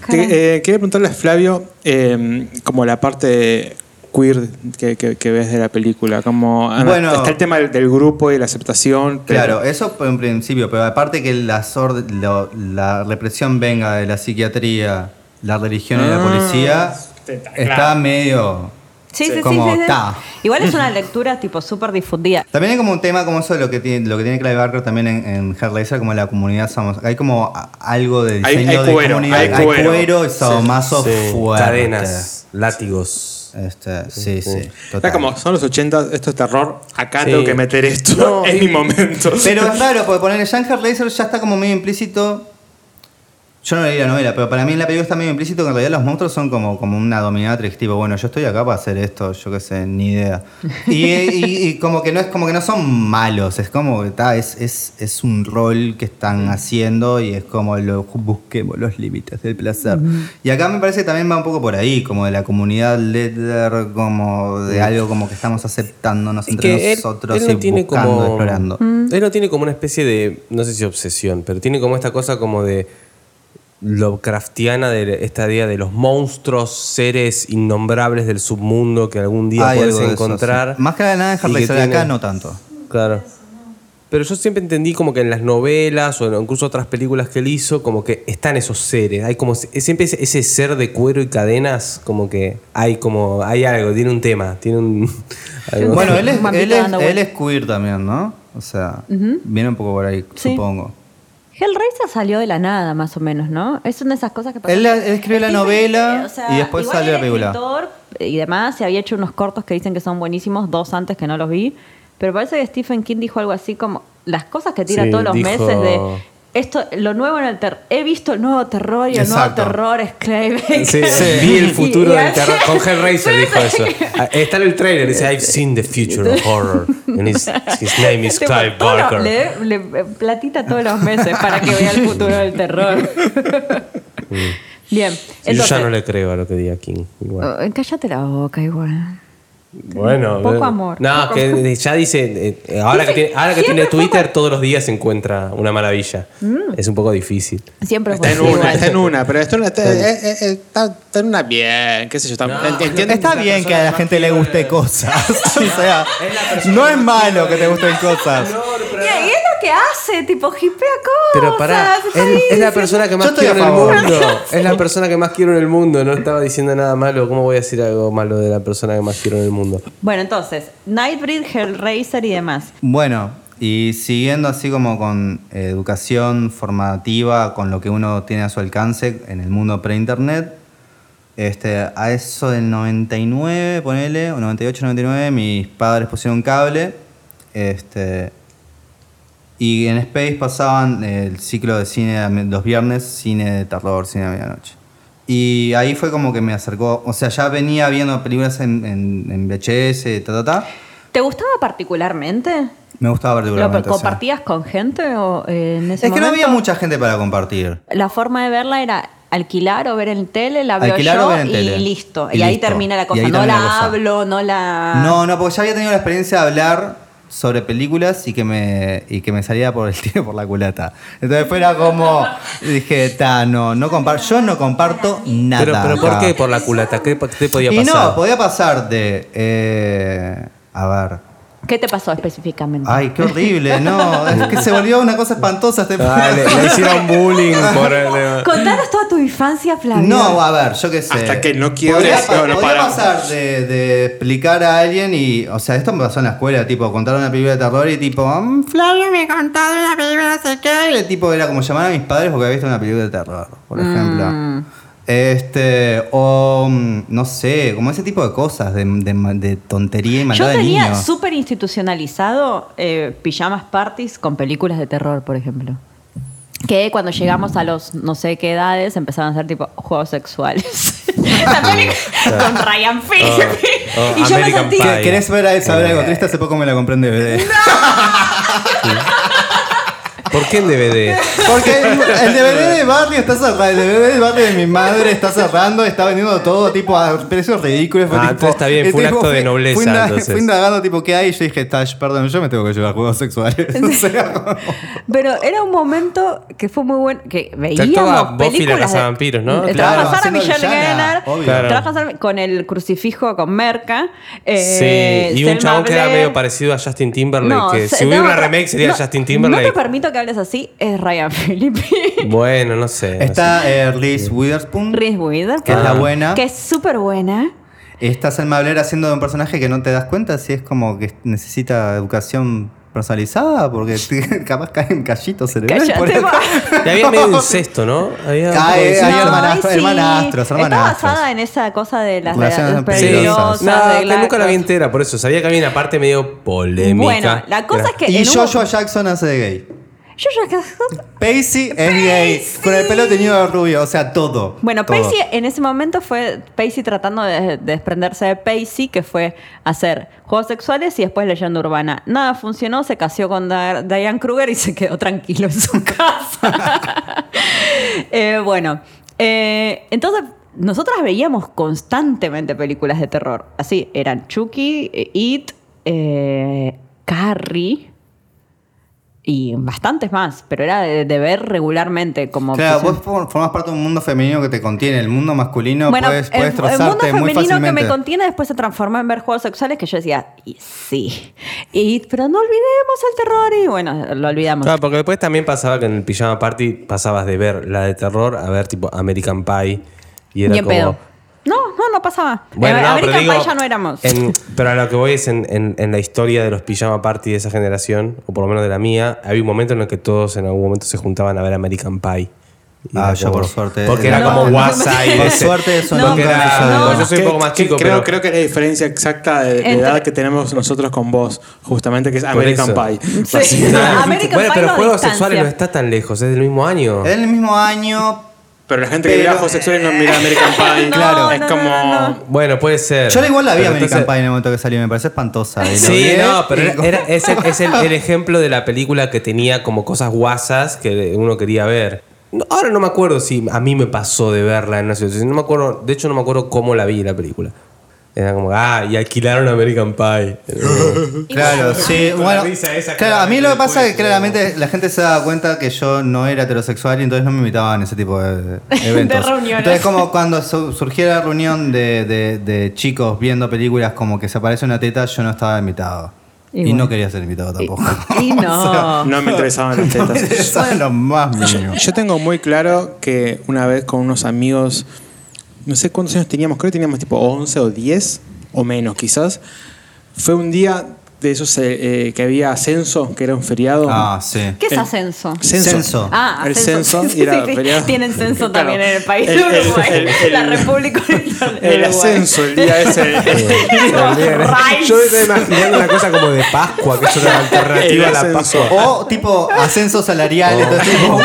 Speaker 2: Te- eh, quería preguntarle a Flavio, eh, como la parte queer que, que- que ves de la película, como ah,
Speaker 4: Bueno.
Speaker 2: está el tema del, del grupo y la aceptación. pero-
Speaker 4: Claro, eso en principio, pero aparte que la, sord- lo- la represión venga de la psiquiatría, la religión y la
Speaker 2: Ah,
Speaker 4: policía,
Speaker 2: está
Speaker 4: está
Speaker 2: claro.
Speaker 4: medio
Speaker 3: Sí, sí, sí,
Speaker 4: como
Speaker 3: sí, sí.
Speaker 4: está.
Speaker 3: Igual es una lectura tipo súper difundida.
Speaker 4: También hay como un tema como eso de lo que tiene, lo que tiene Clive Barker también en, en Hellraiser, como la comunidad somos. Hay como algo de
Speaker 2: Hay-
Speaker 4: diseño
Speaker 2: hay
Speaker 4: de
Speaker 2: cuero,
Speaker 4: comunidad.
Speaker 2: hay cuero.
Speaker 4: y sadomaso
Speaker 1: Sí,
Speaker 4: fuerte.
Speaker 1: Cadenas, látigos.
Speaker 4: Este, sí, sí.
Speaker 2: Está
Speaker 4: total.
Speaker 2: como, son los 80, esto es terror, acá
Speaker 1: Sí.
Speaker 2: tengo que meter esto,
Speaker 1: No,
Speaker 2: es
Speaker 1: y-
Speaker 2: mi momento.
Speaker 4: Pero es raro, porque poner ya en Hellraiser ya está como medio implícito. Yo no leí la novela, pero para mí en la película está medio implícito que en realidad los monstruos son como, como una dominatrix, tipo, bueno, yo estoy acá para hacer esto, yo qué sé, ni idea. Y, y- y como que no es como que no son malos, es como que está, es, es, es un rol que están haciendo y es como lo busquemos los límites del placer. Y acá me parece que también va un poco por ahí, como de la comunidad leather, como de algo como que estamos aceptándonos
Speaker 1: Es
Speaker 4: entre
Speaker 1: él,
Speaker 4: nosotros
Speaker 1: él no
Speaker 4: y
Speaker 1: tiene
Speaker 4: buscando,
Speaker 1: como.
Speaker 4: explorando.
Speaker 1: Él no tiene como una especie de. No sé si obsesión, pero tiene como esta cosa como de. Lovecraftiana de esta idea de los monstruos, seres innombrables del submundo que algún día
Speaker 4: Hay
Speaker 1: puedes
Speaker 4: eso,
Speaker 1: encontrar.
Speaker 4: sí. Más que nada en
Speaker 1: y que
Speaker 4: Hellraiser,
Speaker 1: tiene-
Speaker 4: acá no tanto.
Speaker 1: Claro. Pero yo siempre entendí como que en las novelas o incluso otras películas que él hizo, como que están esos seres. Hay como siempre ese, ser de cuero y cadenas, como que hay como hay algo, tiene un tema, tiene un algo.
Speaker 4: Bueno, él es, él, es, él es queer también, ¿no? O sea, viene un poco por ahí,
Speaker 3: Sí.
Speaker 4: supongo.
Speaker 3: Hellraiser salió de la nada, más o menos, ¿no? Es una de esas cosas que pasan.
Speaker 4: Él- él escribió la
Speaker 3: Stephen-
Speaker 4: novela
Speaker 3: eh, o sea,
Speaker 4: y después
Speaker 3: igual
Speaker 4: salió la película.
Speaker 3: y demás, se había hecho unos cortos que dicen que son buenísimos, dos antes que no los vi. Pero parece que Stephen King dijo algo así como las cosas que tira
Speaker 1: Sí,
Speaker 3: todos los
Speaker 1: dijo-
Speaker 3: meses de esto, lo nuevo en el terror. He visto el nuevo terror y el nuevo
Speaker 4: Exacto.
Speaker 3: terror es Clive Baker.
Speaker 1: Sí,
Speaker 4: Sí.
Speaker 1: vi el futuro
Speaker 3: Y-
Speaker 1: del terror. Con Hellraiser dijo eso. Ah, Está en el trailer, dice, I've seen the future of horror. And his, his name is Clive
Speaker 3: todo lo-
Speaker 1: Barker.
Speaker 3: le, le platita todos los meses para que vea el futuro del terror. Bien,
Speaker 1: Sí, yo
Speaker 3: entonces,
Speaker 1: ya no le creo a lo que diga King. Igual.
Speaker 3: Oh, cállate la boca igual.
Speaker 1: Bueno,
Speaker 3: Poco
Speaker 1: eh,
Speaker 3: amor,
Speaker 1: No,
Speaker 3: poco-
Speaker 1: que ya dice, eh, ahora que tiene, ahora que tiene Twitter, todos los días se encuentra una maravilla. Es un poco difícil.
Speaker 3: Siempre
Speaker 2: Está en una,
Speaker 3: igual.
Speaker 2: está en una, pero esto no está, eh, eh, eh, está, está en una bien, qué sé yo. Está, entiendo
Speaker 4: Está bien que a la gente le guste cosas. o sea, no es malo que te gusten cosas.
Speaker 3: Que hace, tipo, hipea cosas.
Speaker 1: Pero pará, es, la persona que más quiero en el mundo. Es la persona que más quiero en el mundo. No estaba diciendo nada malo. ¿Cómo voy a decir algo malo de la persona que más quiero en el mundo?
Speaker 3: Bueno, entonces, Nightbreed, Hellraiser y demás.
Speaker 4: Bueno, y siguiendo así como con educación formativa, con lo que uno tiene a su alcance en el mundo pre-internet, este, a eso del 99, ponele, o 98, 99, mis padres pusieron cable. Este, y en Space pasaban el ciclo de cine los viernes, cine de terror, cine de medianoche. Y ahí fue como que me acercó, o sea, ya venía viendo películas en, en, en VHS, ta, ta, ta.
Speaker 3: ¿Te gustaba particularmente?
Speaker 4: Me gustaba
Speaker 3: ¿Lo
Speaker 4: particularmente. o sea.
Speaker 3: compartías con gente o eh, en ese
Speaker 4: Es que no había mucha gente para compartir.
Speaker 3: La forma de verla era alquilar o ver en tele, la veo
Speaker 4: Alquilar
Speaker 3: yo
Speaker 4: o ver en
Speaker 3: y
Speaker 4: tele.
Speaker 3: listo.
Speaker 4: Y
Speaker 3: Y, ahí termina la cosa. No la
Speaker 4: la cosa.
Speaker 3: hablo, no la...
Speaker 4: No, no, porque ya había tenido la experiencia de hablar sobre películas y que me, y que me salía por el tiro por la culata. Entonces fuera como, dije, ta, no, no comparto, yo no comparto nada.
Speaker 1: Pero, pero ¿por qué? Por la culata. ¿Qué qué te podía
Speaker 4: Y
Speaker 1: pasar?
Speaker 4: no, podía pasar de, eh, a ver,
Speaker 3: ¿Qué te pasó específicamente?
Speaker 4: ay, qué horrible, no, es que se volvió una cosa espantosa este
Speaker 1: Ah, le, le hicieron bullying por el-
Speaker 3: Contanos toda tu infancia, Flavio.
Speaker 4: No, a ver, yo qué sé.
Speaker 2: Hasta que no quiebres,
Speaker 4: Podría, pa-
Speaker 2: no, no paramos.
Speaker 4: pasar de, de explicar a alguien y. O sea, esto me pasó en la escuela, tipo, contar una película de terror y tipo, "Mm, Flavio me contó de una película, no sé qué. Y el tipo era como llamar a mis padres porque había visto una película de terror, por ejemplo.
Speaker 3: Mm.
Speaker 4: Este, o mm, no sé, como ese tipo de cosas, de, de, de tontería y
Speaker 3: Yo
Speaker 4: maldad de
Speaker 3: tenía súper institucionalizado eh, pijamas parties con películas de terror, por ejemplo. Que cuando llegamos a los no sé qué edades empezaban a ser tipo juegos sexuales. La película con Ryan Phillippe.
Speaker 1: Oh, oh,
Speaker 3: y yo me sentí.
Speaker 1: Pie.
Speaker 4: ¿Querés ver a saber algo triste? Hace poco me la compré en DVD.
Speaker 1: ¿Por qué en DVD?
Speaker 4: Porque el, el DVD de Barney está cerrado. El DVD de Barney de mi madre está cerrando. Está vendiendo todo tipo a precios ridículos. Fue
Speaker 1: Ah,
Speaker 4: tipo-
Speaker 1: entonces está bien, fue un
Speaker 4: tipo,
Speaker 1: acto de nobleza,
Speaker 4: Fui, inda-
Speaker 1: entonces.
Speaker 4: fui indagando tipo qué hay. Y yo dije, Tash, perdón, yo me tengo que llevar juegos sexuales. O sea, como-
Speaker 3: Pero era un momento que fue muy bueno. Que
Speaker 1: actuaba
Speaker 3: veíamos
Speaker 1: Buffy la
Speaker 3: películas.
Speaker 1: De
Speaker 3: de-
Speaker 1: vampiros, ¿no?
Speaker 3: Eh,
Speaker 4: Claro,
Speaker 3: Trabaja Sarah Michelle
Speaker 4: villana,
Speaker 3: Gellar.
Speaker 4: obvio.
Speaker 1: Claro.
Speaker 3: Trabaja Sarah- con el crucifijo con Merca. eh,
Speaker 1: sí, y un
Speaker 3: Selma
Speaker 1: chabón que era
Speaker 3: Blair.
Speaker 1: medio parecido a Justin Timberlake.
Speaker 3: No,
Speaker 1: que
Speaker 3: se-
Speaker 1: si hubiera
Speaker 3: no,
Speaker 1: una remake sería
Speaker 3: no,
Speaker 1: Justin
Speaker 3: No
Speaker 1: Timberlake.
Speaker 3: te permito que hables así, es Ryan Phillippe.
Speaker 1: Bueno, no sé. no
Speaker 4: Está eh, Reese Witherspoon.
Speaker 3: Reese Witherspoon.
Speaker 4: Que es la buena.
Speaker 3: Que es súper buena.
Speaker 4: Está Selma Blair haciendo de un personaje que no te das cuenta si es como que necesita educación personalizada. Porque capaz caen callitos cerebrales. por eso.
Speaker 1: Y había medio incesto, ¿no? Había un
Speaker 4: Ah, eh,
Speaker 3: No,
Speaker 4: hermanastros,
Speaker 3: ay, sí.
Speaker 4: hermanastros,
Speaker 3: Está
Speaker 4: hermanastros.
Speaker 3: basada en esa cosa de las
Speaker 4: Relaciones
Speaker 1: Sí,
Speaker 4: peligrosas.
Speaker 3: peligrosas.
Speaker 1: no,
Speaker 3: de la-
Speaker 1: nunca la vi entera, por eso. Sabía que había una parte medio polémica.
Speaker 3: Bueno, la cosa
Speaker 1: Era-
Speaker 3: es que.
Speaker 4: Y
Speaker 3: en un-
Speaker 4: Joshua Jackson hace de gay.
Speaker 3: Joshua-
Speaker 4: Pacey es gay. Con el pelo teñido de rubio, o sea, todo.
Speaker 3: Bueno,
Speaker 4: todo.
Speaker 3: Pacey en ese momento fue Pacey tratando de, de desprenderse de Pacey, que fue hacer juegos sexuales y después leyenda urbana. Nada funcionó, se casó con Diane Kruger y se quedó tranquilo en su casa. Eh, bueno, eh, entonces nosotras veíamos constantemente películas de terror. Así, eran Chucky, eh, It, eh, Carrie. Y bastantes más, pero era de, de ver regularmente como...
Speaker 4: Claro,
Speaker 3: obsesión.
Speaker 4: vos for- formás parte de un mundo femenino que te contiene. El mundo masculino
Speaker 3: Bueno,
Speaker 4: puedes,
Speaker 3: el,
Speaker 4: puedes
Speaker 3: el mundo
Speaker 4: trozarte muy
Speaker 3: femenino que me contiene después se transformó en ver juegos sexuales que yo decía, y sí, y, pero no olvidemos el terror y bueno, lo olvidamos.
Speaker 1: Claro, porque después también pasaba que en el Pijama Party pasabas de ver la de terror a ver tipo American Pie. Y era como.
Speaker 3: pedo. No, no, no pasaba.
Speaker 1: Bueno,
Speaker 3: En
Speaker 1: no,
Speaker 3: American
Speaker 1: pero digo,
Speaker 3: Pie ya no éramos.
Speaker 1: en- pero a lo que voy es en, en- en la historia de los Pijama Party de esa generación, o por lo menos de la mía, había un momento en el que todos en algún momento se juntaban a ver American Pie. Y
Speaker 4: Ah, yo por suerte-
Speaker 1: Porque era
Speaker 3: No,
Speaker 1: como
Speaker 3: no,
Speaker 1: guasa y
Speaker 4: Por suerte eso
Speaker 3: No,
Speaker 1: era-
Speaker 3: no.
Speaker 1: Yo soy un poco más chico,
Speaker 2: creo,
Speaker 1: pero.
Speaker 2: creo que es la diferencia exacta de, de edad que tenemos nosotros con vos, justamente, que es American. Pie.
Speaker 3: Sí. American
Speaker 1: bueno,
Speaker 3: Pie
Speaker 1: pero
Speaker 3: no
Speaker 1: Juegos
Speaker 3: distancia.
Speaker 1: Sexuales no está tan lejos, es del mismo año.
Speaker 4: Es el mismo año.
Speaker 2: Pero la gente que
Speaker 4: Pero-
Speaker 2: mira juegos sexuales no mira American Pie.
Speaker 3: No,
Speaker 2: claro. Es
Speaker 3: no,
Speaker 2: como.
Speaker 3: no, no.
Speaker 1: Bueno, puede ser.
Speaker 4: Yo igual la vi
Speaker 1: Pero
Speaker 4: American
Speaker 1: entonces-
Speaker 4: Pie en el momento que salió, me parece espantosa. Y
Speaker 1: Sí,
Speaker 4: vi,
Speaker 1: no, pero
Speaker 4: y-
Speaker 1: era, era- es, el, es el- el ejemplo de la película que tenía como cosas guasas que uno quería ver. No, Ahora no me acuerdo si a mí me pasó de verla en una situación. No me acuerdo, de hecho, no me acuerdo cómo la vi la película. Era como, ah, y alquilaron American Pie.
Speaker 4: Claro, sí. Bueno, claro, a mí lo que pasa es que claramente la gente se da cuenta que yo no era heterosexual y entonces no me invitaban a ese tipo de eventos.
Speaker 3: reuniones.
Speaker 4: Entonces, como cuando su- surgiera la reunión de, de- de chicos viendo películas como que se aparece una teta, yo no estaba invitado.
Speaker 3: Y
Speaker 4: Y,
Speaker 3: bueno.
Speaker 4: no quería ser invitado tampoco.
Speaker 3: Y no.
Speaker 2: No me interesaban las
Speaker 4: No me
Speaker 2: tetas.
Speaker 4: interesaba lo más mínimo.
Speaker 2: Yo tengo muy claro que una vez con unos amigos, no sé cuántos años teníamos, creo que teníamos tipo 11 o 10 o menos quizás. Fue un día de esos eh, eh, que había ascenso, que era un feriado.
Speaker 4: Ah, sí.
Speaker 3: ¿Qué es ascenso?
Speaker 2: Censo.
Speaker 4: Censo.
Speaker 3: Ah,
Speaker 2: el
Speaker 3: censo.
Speaker 2: censo
Speaker 3: Sí,
Speaker 2: y era
Speaker 3: sí, sí.
Speaker 2: feriado.
Speaker 3: Tienen censo
Speaker 2: Claro.
Speaker 3: también en el país
Speaker 2: El-
Speaker 3: de
Speaker 2: el-
Speaker 3: Uruguay.
Speaker 2: el-
Speaker 3: la República Oriental de
Speaker 2: El ascenso, el día ese.
Speaker 1: Yo me estaba imaginando una cosa como de Pascua, que es una alternativa a la. Pascua.
Speaker 4: O tipo ascenso salarial, entonces tipo,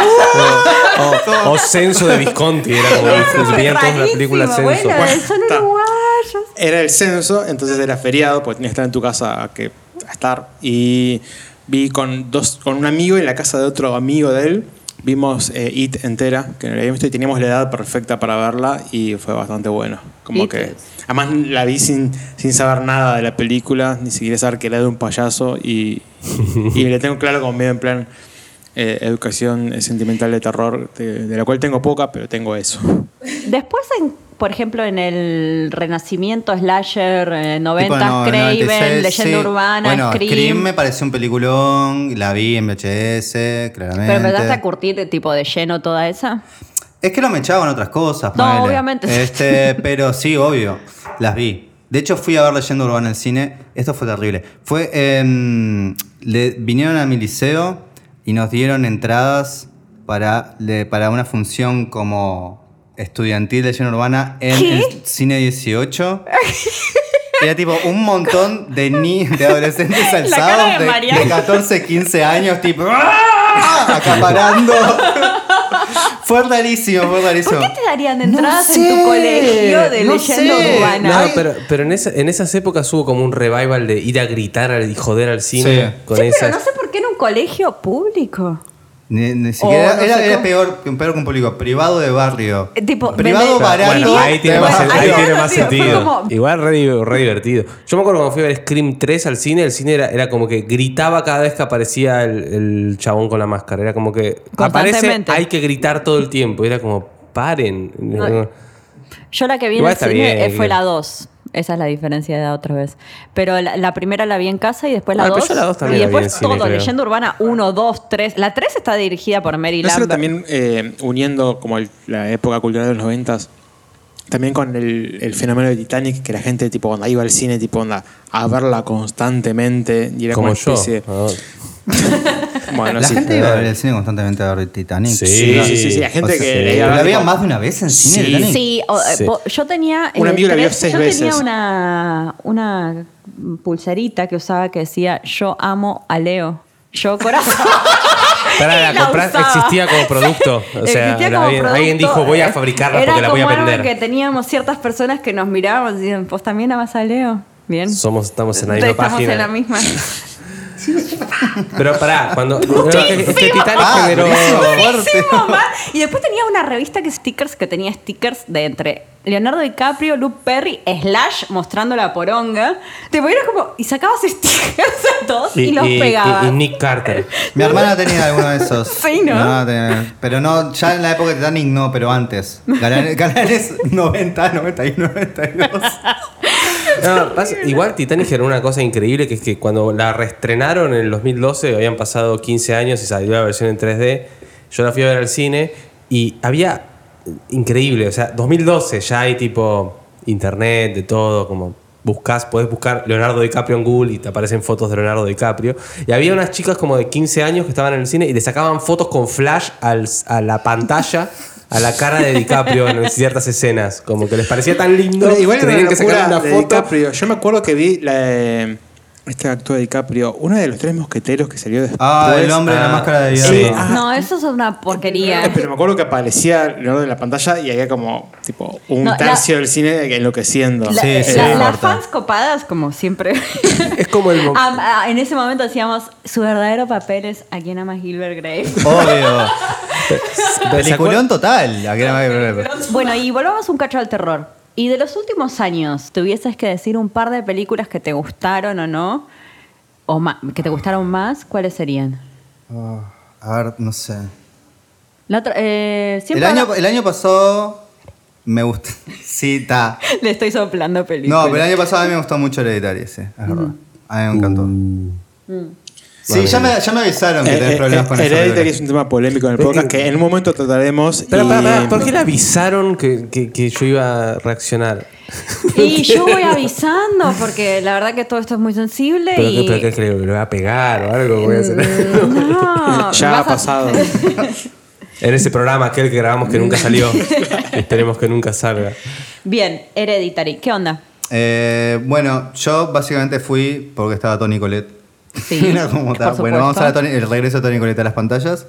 Speaker 1: O, o censo de Visconti, era como
Speaker 3: Eso
Speaker 1: veían toda la
Speaker 3: rarísimo.
Speaker 1: película Censo.
Speaker 3: Bueno, son
Speaker 2: está.
Speaker 3: uruguayos.
Speaker 2: Era el censo, entonces era feriado, porque tenías que estar en tu casa a, que, a estar. Y vi con, dos, con un amigo en la casa de otro amigo de él. Vimos eh, It entera, que no la habíamos visto y teníamos la edad perfecta para verla y fue bastante bueno. Como
Speaker 3: It
Speaker 2: que. Además la vi sin, sin saber nada de la película, ni siquiera saber que era de un payaso y, y le tengo claro como medio en plan eh, educación sentimental de terror, de, de la cual tengo poca, pero tengo eso.
Speaker 3: Después, en, por ejemplo, en el Renacimiento, Slasher, eh, 90,
Speaker 4: Tipo, no,
Speaker 3: Craven,
Speaker 4: 96,
Speaker 3: Leyenda
Speaker 4: sí.
Speaker 3: Urbana,
Speaker 4: Bueno,
Speaker 3: Scream.
Speaker 4: me pareció un peliculón, la vi en VHS, claramente.
Speaker 3: Pero empezaste a curtir de tipo de lleno toda esa.
Speaker 4: Es que no me echaban otras cosas.
Speaker 3: No,
Speaker 4: ponele.
Speaker 3: obviamente.
Speaker 4: Este, pero sí, obvio, las vi. De hecho, fui a ver Leyenda Urbana en el cine. Esto fue terrible. Fue, em, le, vinieron a mi liceo y nos dieron entradas para, le- para una función como estudiantil de Leyenda Urbana en
Speaker 3: ¿Qué?
Speaker 4: el cine 18. Era tipo un montón de ni de adolescentes alzados
Speaker 3: de
Speaker 4: de, de 14, 15 años, tipo ¡ah! acaparando. fue rarísimo, fue rarísimo.
Speaker 3: ¿Por qué te darían
Speaker 4: No
Speaker 3: entradas en
Speaker 4: sé,
Speaker 3: tu colegio de
Speaker 4: no
Speaker 3: leyenda
Speaker 4: sé.
Speaker 3: urbana?
Speaker 1: No, pero, pero en, esa- en esas épocas hubo como un revival de ir a gritar al- y joder al cine
Speaker 4: Sí.
Speaker 1: con
Speaker 3: Sí,
Speaker 1: esas.
Speaker 3: pero no sé por qué en un colegio público.
Speaker 4: Ni, ni siquiera,
Speaker 3: no
Speaker 4: era,
Speaker 3: sé
Speaker 4: era
Speaker 3: cómo.
Speaker 4: peor, peor que un público, privado de barrio.
Speaker 3: Eh, tipo,
Speaker 4: privado barato.
Speaker 1: Bueno, ahí tiene
Speaker 3: Bueno,
Speaker 1: más,
Speaker 3: ahí
Speaker 1: ahí tiene sentido.
Speaker 3: como-
Speaker 1: Igual re, di- re divertido. Yo me acuerdo cuando fui a ver Scream 3 al cine, el cine era, era como que gritaba cada vez que aparecía el, el chabón con la máscara. Era como que aparece, hay que gritar todo el tiempo. Era como, paren.
Speaker 3: Yo la que vi
Speaker 1: Igual
Speaker 3: en el cine
Speaker 1: bien,
Speaker 3: fue la 2. Esa es la diferencia de la otra vez. Pero la, la primera la vi en casa y después la
Speaker 1: Ah, pero
Speaker 3: 2.
Speaker 1: yo la dos también
Speaker 3: y después
Speaker 1: cine,
Speaker 3: todo.
Speaker 1: creo.
Speaker 3: Leyenda Urbana 1, 2, 3. La 3 está dirigida por Mary
Speaker 2: No
Speaker 3: Lambert.
Speaker 2: también eh, uniendo como el- la época cultural de los noventas, también con el, el fenómeno de Titanic, que la gente tipo cuando iba al cine tipo onda a verla constantemente y era como,
Speaker 1: Como
Speaker 2: una
Speaker 1: yo.
Speaker 2: especie bueno,
Speaker 4: la
Speaker 2: sí.
Speaker 4: gente iba a ver el cine constantemente a ver Titanic.
Speaker 1: Sí,
Speaker 2: Sí, sí, sí, sí, la gente
Speaker 4: O sea,
Speaker 2: que
Speaker 4: sí. ¿La veía más de una vez en cine
Speaker 2: Sí.
Speaker 4: Titanic?
Speaker 3: Sí, o, eh, yo tenía.
Speaker 2: Un
Speaker 3: eh,
Speaker 2: amigo la vio seis
Speaker 3: yo
Speaker 2: veces.
Speaker 3: tenía una, una pulserita que usaba que decía: Yo amo a Leo. Yo corazón.
Speaker 1: Pará, la
Speaker 3: La
Speaker 1: compras- existía como producto. O sea, la- alguien,
Speaker 3: producto.
Speaker 1: alguien dijo, voy a fabricarla porque la voy a vender.
Speaker 3: que teníamos ciertas personas que nos mirábamos y decían: Vos también amas a Leo. Bien.
Speaker 1: Somos, estamos en la misma
Speaker 3: Estamos
Speaker 1: página.
Speaker 3: en la misma.
Speaker 1: Pero pará, cuando. no, es que Titanic
Speaker 4: Ah,
Speaker 1: generó.
Speaker 3: Y después tenía una revista que stickers que tenía stickers de entre Leonardo DiCaprio, Luke Perry, Slash mostrando la poronga. Te ponías como y sacabas stickers a todos y, los pegabas.
Speaker 1: y Nick Carter.
Speaker 4: Mi hermana tenía alguno de esos.
Speaker 3: Sí, ¿no?
Speaker 4: Tenía- pero no, ya en la época de Titanic no, pero antes. Canales 90, 91, 92.
Speaker 1: No, igual Titanic generó una cosa increíble que es que cuando la reestrenaron en el 2012, habían pasado 15 años y salió la versión en 3D, yo la fui a ver al cine y había increíble, o sea, 2012 ya hay tipo internet, de todo, como buscas, podés buscar Leonardo DiCaprio en Google y te aparecen fotos de Leonardo DiCaprio. Y había unas chicas como de 15 años que estaban en el cine y le sacaban fotos con flash al- a la pantalla. A la cara de DiCaprio en ciertas escenas, como que les parecía tan lindo
Speaker 2: Pero igual
Speaker 1: que tenían sacar una foto.
Speaker 2: DiCaprio. Yo me acuerdo que vi la de- este actor de DiCaprio, uno de los tres mosqueteros que salió después.
Speaker 4: Ah, el hombre de la
Speaker 1: ah,
Speaker 4: máscara de
Speaker 1: sí.
Speaker 4: hierro.
Speaker 2: Ah.
Speaker 3: No, eso es una porquería.
Speaker 2: Eh, Pero me acuerdo que aparecía Leonardo en la pantalla y había como tipo un
Speaker 3: No, la-
Speaker 2: tercio del cine enloqueciendo.
Speaker 3: La-
Speaker 4: Sí,
Speaker 3: la-
Speaker 4: sí,
Speaker 3: las fans copadas, como siempre.
Speaker 1: Es como el
Speaker 3: Ah, ah, en ese momento decíamos, su verdadero papel es a quien ama Gilbert Grape.
Speaker 4: Obvio. Peliculón total.
Speaker 3: Bueno, y volvamos un cacho al terror. Y de los últimos años, tuvieses que decir un par de películas que te gustaron o no, o que te gustaron más, ¿cuáles serían?
Speaker 4: Ah, a ver, no sé.
Speaker 3: La otra- eh,
Speaker 4: El año,
Speaker 3: habla-
Speaker 4: el año pasado me gusta. Sí, está.
Speaker 3: le estoy soplando películas.
Speaker 4: No, pero el año pasado a mí me gustó mucho Hereditario, sí, es verdad. A mí me encantó.
Speaker 3: Mm.
Speaker 4: Sí, ya me, ya me avisaron que
Speaker 2: Eh,
Speaker 4: tenés
Speaker 2: eh,
Speaker 4: problemas
Speaker 2: eh,
Speaker 4: con esa
Speaker 2: Hereditary
Speaker 4: película.
Speaker 2: es un tema polémico en el podcast
Speaker 1: que-
Speaker 2: que en un momento trataremos.
Speaker 1: Pero,
Speaker 2: y-
Speaker 1: ¿por qué le avisaron que, que- que yo iba a reaccionar?
Speaker 3: Y yo voy avisando, porque la verdad que todo esto es muy sensible
Speaker 1: ¿Pero,
Speaker 3: y...
Speaker 1: qué- pero qué creo? ¿Que le voy a pegar o algo? Voy a hacer?
Speaker 3: No,
Speaker 2: Ya ha pasado.
Speaker 1: En ese programa aquel que grabamos que nunca salió. Esperemos que nunca salga.
Speaker 3: Bien, Hereditary. ¿Qué onda?
Speaker 4: Eh, bueno, yo básicamente fui porque estaba Tony Colette.
Speaker 3: Sí,
Speaker 4: Era como
Speaker 3: por
Speaker 4: tal. Bueno, vamos a ver
Speaker 3: supuesto.
Speaker 4: Tony- el regreso de Tony Colette a las pantallas.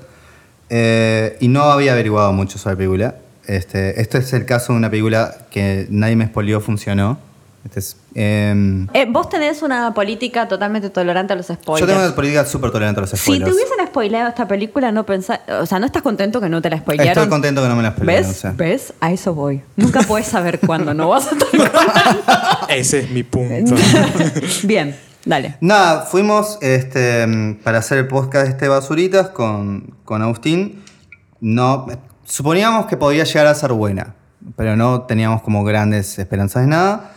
Speaker 4: Eh, y no había averiguado mucho sobre la película. Este, esto es el caso de una película que nadie me expolió, funcionó. Este es, em,
Speaker 3: Eh, vos tenés una política totalmente tolerante a los spoilers.
Speaker 4: yo tengo una política súper tolerante a los
Speaker 3: si
Speaker 4: spoilers.
Speaker 3: te hubiesen spoileado esta película, no pensás... O sea, ¿no estás contento que no te la spoilearon?
Speaker 4: Estoy contento que no me la spoilearon,
Speaker 3: ¿Ves?
Speaker 4: o sea.
Speaker 3: ¿Ves? A eso voy. Nunca puedes saber cuándo no vas a estar
Speaker 2: Ese es mi punto.
Speaker 3: Bien, dale.
Speaker 4: Nada, fuimos este, mm, para hacer el podcast de este Basuritas con, con Agustín. No, suponíamos que podía llegar a ser buena, pero no teníamos como grandes esperanzas de nada.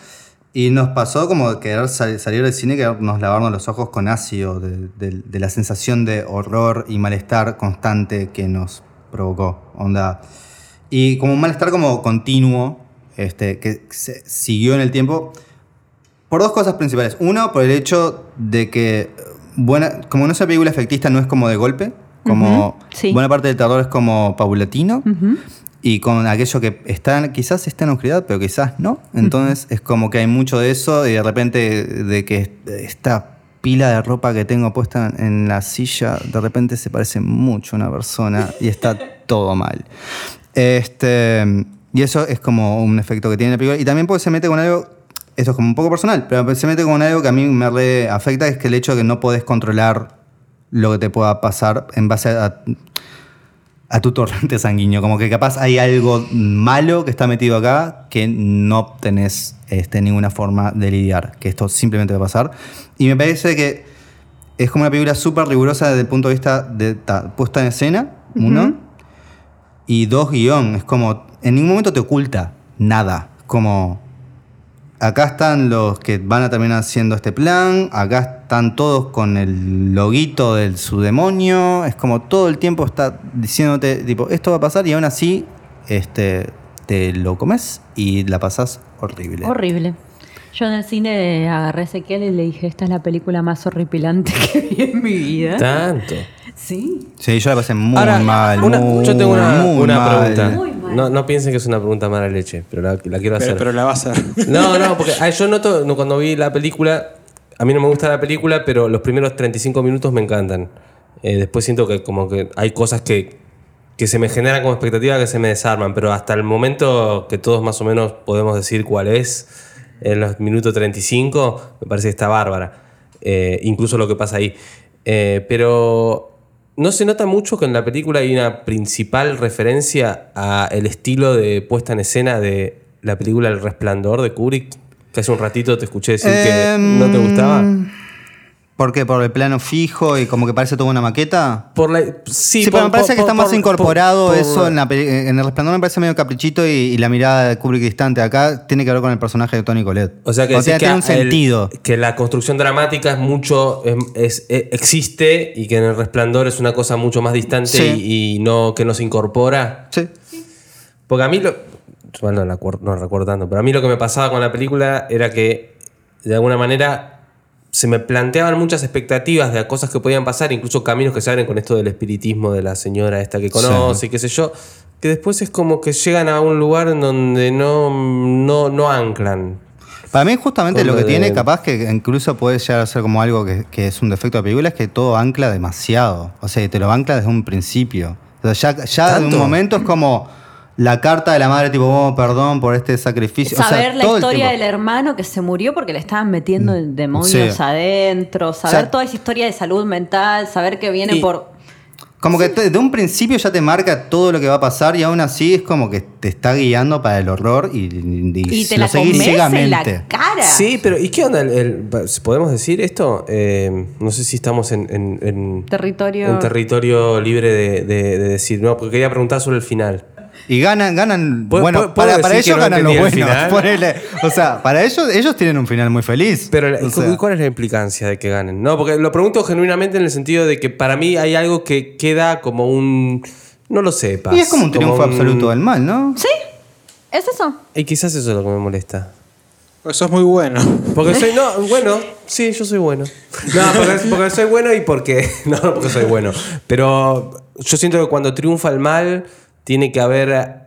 Speaker 4: Y nos pasó como querer sal- salir del cine, querernos lavarnos los ojos con ácido, de, la sensación de horror y malestar constante que nos provocó. Onda. Y como un malestar como continuo, este, que siguió en el tiempo. Por dos cosas principales. Uno, por el hecho de que, buena, como no es una película efectista, no es como de golpe. Como
Speaker 3: sí.
Speaker 4: buena parte del terror es como paulatino. Y con aquello que está, quizás está en oscuridad, pero quizás no. Entonces es como que hay mucho de eso y de repente de que esta pila de ropa que tengo puesta en la silla, de repente se parece mucho a una persona y está todo mal. Este, y eso es como un efecto que tiene la película. Y también porque se mete con algo, esto es como un poco personal, pero se mete con algo que a mí me re afecta, que es que el hecho de que no podés controlar lo que te pueda pasar en base a, a tu torrente sanguíneo. Como que capaz hay algo malo que está metido acá que no tenés este, ninguna forma de lidiar, que esto simplemente va a pasar. Y me parece que es como una película súper rigurosa desde el punto de vista de ta, puesta en escena, uno, y dos, guion. Es como, en ningún momento te oculta nada. Como, acá están los que van a terminar haciendo este plan, acá están todos con el loguito de su demonio, es como todo el tiempo está diciéndote, tipo, esto va a pasar y aún así este, te lo comes y la pasás horrible.
Speaker 3: Horrible. Yo en el cine agarré a Ezequiel y le dije, esta es la película más horripilante que vi en mi vida.
Speaker 1: Tanto.
Speaker 3: Sí.
Speaker 4: Sí, yo la pasé muy
Speaker 1: Ahora,
Speaker 4: mal.
Speaker 1: una-
Speaker 4: muy,
Speaker 1: yo tengo una,
Speaker 4: muy
Speaker 1: una
Speaker 4: mal.
Speaker 1: pregunta.
Speaker 3: Muy mal.
Speaker 1: No, no piensen que es una pregunta mala leche, pero la, la quiero hacer.
Speaker 2: Pero, pero la va a hacer.
Speaker 1: No, no, porque yo noto no, cuando vi la película, a mí no me gusta la película, pero los primeros 35 minutos me encantan. Eh, después siento que como que hay cosas que, que se me generan como expectativa que se me desarman, pero hasta el momento que todos más o menos podemos decir cuál es, en los minutos 35, me parece que está bárbara. Eh, incluso lo que pasa ahí. Eh, pero no se nota mucho que en la película hay una principal referencia a el estilo de puesta en escena de la película El Resplandor de Kubrick, que hace un ratito te escuché decir que
Speaker 4: Em,
Speaker 1: no te gustaba.
Speaker 4: ¿Por qué? ¿Por el plano fijo y como que parece toda una maqueta?
Speaker 1: Por la, sí,
Speaker 4: Sí,
Speaker 1: por-
Speaker 4: pero me parece
Speaker 1: por-
Speaker 4: que está
Speaker 1: por-
Speaker 4: más
Speaker 1: por-
Speaker 4: incorporado
Speaker 1: por-
Speaker 4: eso en, la peli- en el resplandor me parece medio caprichito y, y la mirada de Kubrick distante. Acá tiene que ver con el personaje de Tony Colette.
Speaker 1: O sea que,
Speaker 4: sea,
Speaker 1: decís
Speaker 4: tiene un
Speaker 1: el-
Speaker 4: sentido.
Speaker 1: que la construcción dramática es mucho es, es- eh, existe y que en el resplandor es una cosa mucho más distante
Speaker 4: Sí.
Speaker 1: y, y no que no se incorpora.
Speaker 4: Sí.
Speaker 1: Porque a mí lo. Bueno, no recuerdo tanto, pero a mí lo que me pasaba con la película era que de alguna manera se me planteaban muchas expectativas de cosas que podían pasar, incluso caminos que se abren con esto del espiritismo de la señora esta que conoce, y qué sé yo, que después es como que llegan a un lugar en donde no, no, no anclan.
Speaker 4: Para mí justamente lo que
Speaker 1: de-
Speaker 4: tiene capaz que incluso puede llegar a ser como algo que, que es un defecto de la película es que todo ancla demasiado. O sea, te lo ancla desde un principio. O sea, ya ya de un momento es como la carta de la madre tipo, oh, perdón por este sacrificio. O sea,
Speaker 3: Saber la historia del hermano que se murió porque le estaban metiendo demonios
Speaker 4: Sí.
Speaker 3: adentro, saber
Speaker 4: sea,
Speaker 3: toda esa historia de salud mental, saber que viene
Speaker 1: y-
Speaker 3: por...
Speaker 4: Como que te- de un principio ya te marca todo lo que va a pasar y aún así es como que te está guiando para el horror y, y,
Speaker 3: Y te
Speaker 4: lo
Speaker 3: la
Speaker 4: seguís
Speaker 3: comes en la
Speaker 4: ciegamente.
Speaker 3: cara.
Speaker 1: Sí, pero ¿y qué onda? El, el- ¿Podemos decir esto? Eh, no sé si estamos en, en- en-
Speaker 3: Territorio.
Speaker 1: en territorio libre de, de- de decir. No, porque quería preguntar sobre el final.
Speaker 4: Y ganan, ganan.
Speaker 1: ¿Puedo-
Speaker 4: bueno, para, para ellos
Speaker 1: no
Speaker 4: ganan los buenos. ponele. O sea, para ellos, ellos tienen un final muy feliz.
Speaker 1: Pero, la-
Speaker 4: O sea,
Speaker 1: ¿cuál es la implicancia de que ganen? No, porque lo pregunto genuinamente en el sentido de que para mí hay algo que queda como un. No lo sepas.
Speaker 4: y es como un triunfo
Speaker 1: un-
Speaker 4: absoluto del mal, ¿no?
Speaker 3: Sí, es eso.
Speaker 1: Y quizás eso es lo que me molesta.
Speaker 2: Pues sos muy bueno.
Speaker 1: Porque soy, no, bueno, sí, yo soy bueno. No, porque, porque soy bueno y porque, no porque soy bueno. Pero yo siento que cuando triunfa el mal, tiene que haber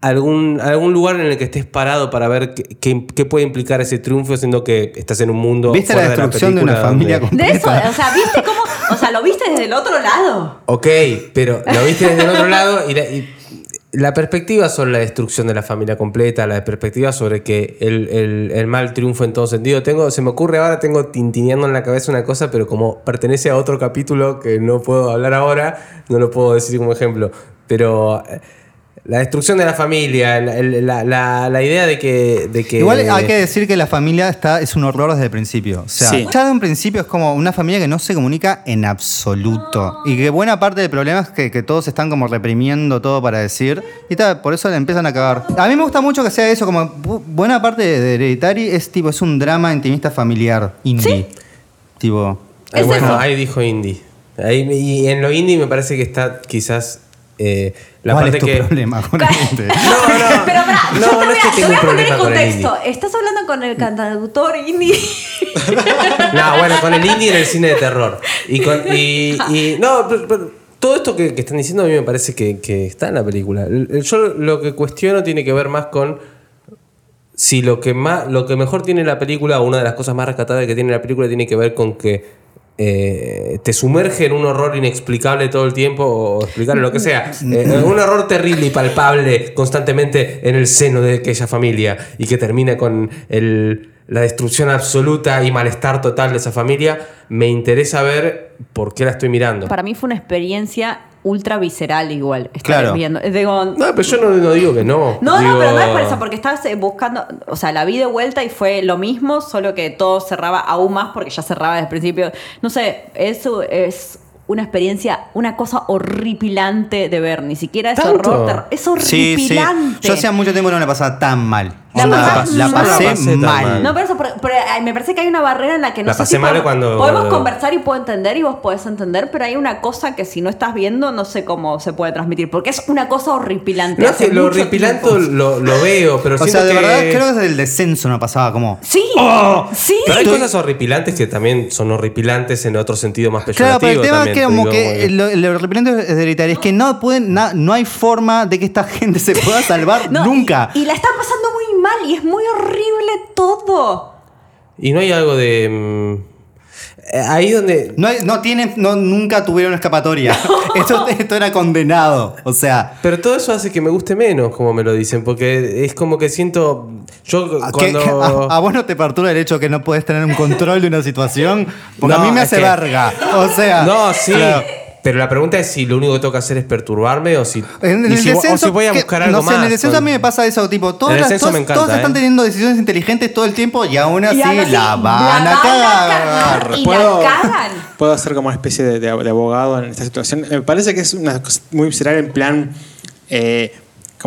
Speaker 1: algún, algún lugar en el que estés parado para ver qué, qué- qué puede implicar ese triunfo, siendo que estás en un mundo.
Speaker 4: ¿Viste la destrucción de, una familia
Speaker 1: donde-
Speaker 3: De eso,
Speaker 4: completa?
Speaker 3: o sea, ¿viste cómo? O sea, lo viste desde el otro lado.
Speaker 1: Ok, pero lo viste desde el otro lado y la, y la perspectiva sobre la destrucción de la familia completa, la perspectiva sobre que el, el- el mal triunfa en todo sentido. Tengo, se me ocurre ahora, tengo tintineando en la cabeza una cosa, pero como pertenece a otro capítulo que no puedo hablar ahora, no lo puedo decir como ejemplo. Pero eh, la destrucción de la familia, la, la- la- la idea de que, de que...
Speaker 4: Igual hay que decir que la familia está, es un horror desde el principio. O sea,
Speaker 2: Sí.
Speaker 4: ya de un principio es como una familia que no se comunica en absoluto. Y que buena parte del problema es que, que todos están como reprimiendo todo para decir. Y tal, por eso le empiezan a cagar. A mí me gusta mucho que sea eso, como bu- buena parte de, Hereditary es tipo, es un drama intimista familiar, indie. Tipo.
Speaker 1: Ay, bueno,
Speaker 3: eso.
Speaker 1: ahí dijo indie. Ahí, y en lo indie me parece que está quizás eh, la
Speaker 4: ¿Cuál
Speaker 1: parte
Speaker 4: es tu
Speaker 1: que...
Speaker 4: problema con el indie?
Speaker 1: No, no.
Speaker 3: Pero pará,
Speaker 1: No, no
Speaker 3: voy
Speaker 1: es
Speaker 3: a,
Speaker 1: que
Speaker 3: te
Speaker 1: tengo un problema con el.
Speaker 3: Estás hablando con el cantautor indie.
Speaker 1: No, bueno, con el indie en el cine de terror. Y con. Y, y- no, pero- pero todo esto que, que están diciendo a mí me parece que, que está en la película. El- el- Yo lo que cuestiono tiene que ver más con. Si lo que más. Lo que mejor tiene la película, o una de las cosas más rescatables que tiene la película, tiene que ver con que. Eh, te sumerge en un horror inexplicable todo el tiempo o explicarle lo que sea. Eh, un horror terrible y palpable constantemente en el seno de aquella familia y que termina con la destrucción absoluta y malestar total de esa familia. Me interesa ver por qué la estoy mirando.
Speaker 3: Para mí fue una experiencia ultra visceral igual. Estar
Speaker 4: Claro.
Speaker 3: viendo. Digo,
Speaker 1: No, pero yo no, no digo que no.
Speaker 3: No,
Speaker 1: Digo-
Speaker 3: no, pero no es por eso, porque estabas eh, buscando, o sea, la vi de vuelta y fue lo mismo, solo que todo cerraba aún más porque ya cerraba desde el principio. No sé, eso es una experiencia, una cosa horripilante de ver, ni siquiera es
Speaker 1: ¿Tanto?
Speaker 3: horror, es
Speaker 4: Sí, sí.
Speaker 3: horripilante.
Speaker 4: Yo hacía mucho tiempo no la pasaba tan mal.
Speaker 3: La
Speaker 4: Onda,
Speaker 3: pasás
Speaker 4: la
Speaker 3: mal.
Speaker 4: pasé
Speaker 1: No la pasé
Speaker 4: mal.
Speaker 1: mal.
Speaker 3: No, pero eso, pero- pero, ay, me parece que hay una barrera en la que no
Speaker 1: La
Speaker 3: sé
Speaker 1: pasé
Speaker 3: si
Speaker 1: mal
Speaker 3: podemos,
Speaker 1: cuando-
Speaker 3: podemos conversar y puedo entender y vos podés entender, pero hay una cosa que si no estás viendo no sé cómo se puede transmitir, porque es una cosa horripilante.
Speaker 1: No,
Speaker 3: hace
Speaker 1: que lo horripilante lo, lo veo, pero
Speaker 4: O
Speaker 1: siento
Speaker 4: sea, de
Speaker 1: que...
Speaker 4: verdad creo que desde el descenso no pasaba como.
Speaker 3: Sí, sí.
Speaker 1: Pero hay
Speaker 4: Estoy-
Speaker 1: cosas horripilantes que también son horripilantes en otro sentido más
Speaker 4: Claro,
Speaker 1: peyorativo.
Speaker 4: pero el tema es que como
Speaker 1: digo,
Speaker 4: que lo, lo es hereditario, es que no pueden, na- no hay forma de que esta gente se pueda salvar
Speaker 3: No,
Speaker 4: nunca.
Speaker 3: Y, y la están pasando muy mal y es muy horrible todo.
Speaker 1: Y no hay algo de... mm, eh, ahí donde...
Speaker 4: No, hay- no tienen, no, nunca tuvieron escapatoria. esto, esto era condenado. O sea,
Speaker 1: Pero todo eso hace que me guste menos, como me lo dicen, porque es como que siento... Yo
Speaker 4: ¿a, qué-
Speaker 1: cuando...
Speaker 4: a- a vos no te perturba el hecho que no puedes tener un control de una situación? Porque
Speaker 1: No,
Speaker 4: a mí me
Speaker 1: es
Speaker 4: hace
Speaker 1: que-
Speaker 4: verga. O sea,
Speaker 1: No, sí.
Speaker 4: claro.
Speaker 1: Pero la pregunta es si lo único que tengo que hacer es perturbarme o si,
Speaker 4: En
Speaker 1: y
Speaker 4: el
Speaker 1: si, vo- o si voy a
Speaker 4: que-
Speaker 1: buscar algo
Speaker 4: no sé,
Speaker 1: más.
Speaker 4: en el descenso a mí me pasa eso, tipo, todos,
Speaker 1: El
Speaker 4: las-
Speaker 1: me encanta,
Speaker 4: todos están
Speaker 1: ¿eh?
Speaker 4: teniendo decisiones inteligentes todo el tiempo y aún así,
Speaker 3: Y aún así,
Speaker 4: la van
Speaker 3: la
Speaker 4: a cagar.
Speaker 3: cagar. Y
Speaker 2: ¿Puedo,
Speaker 3: la cagan.
Speaker 2: puedo hacer como una especie de, de- de abogado en esta situación. Me parece que es una cosa muy visceral en plan, eh,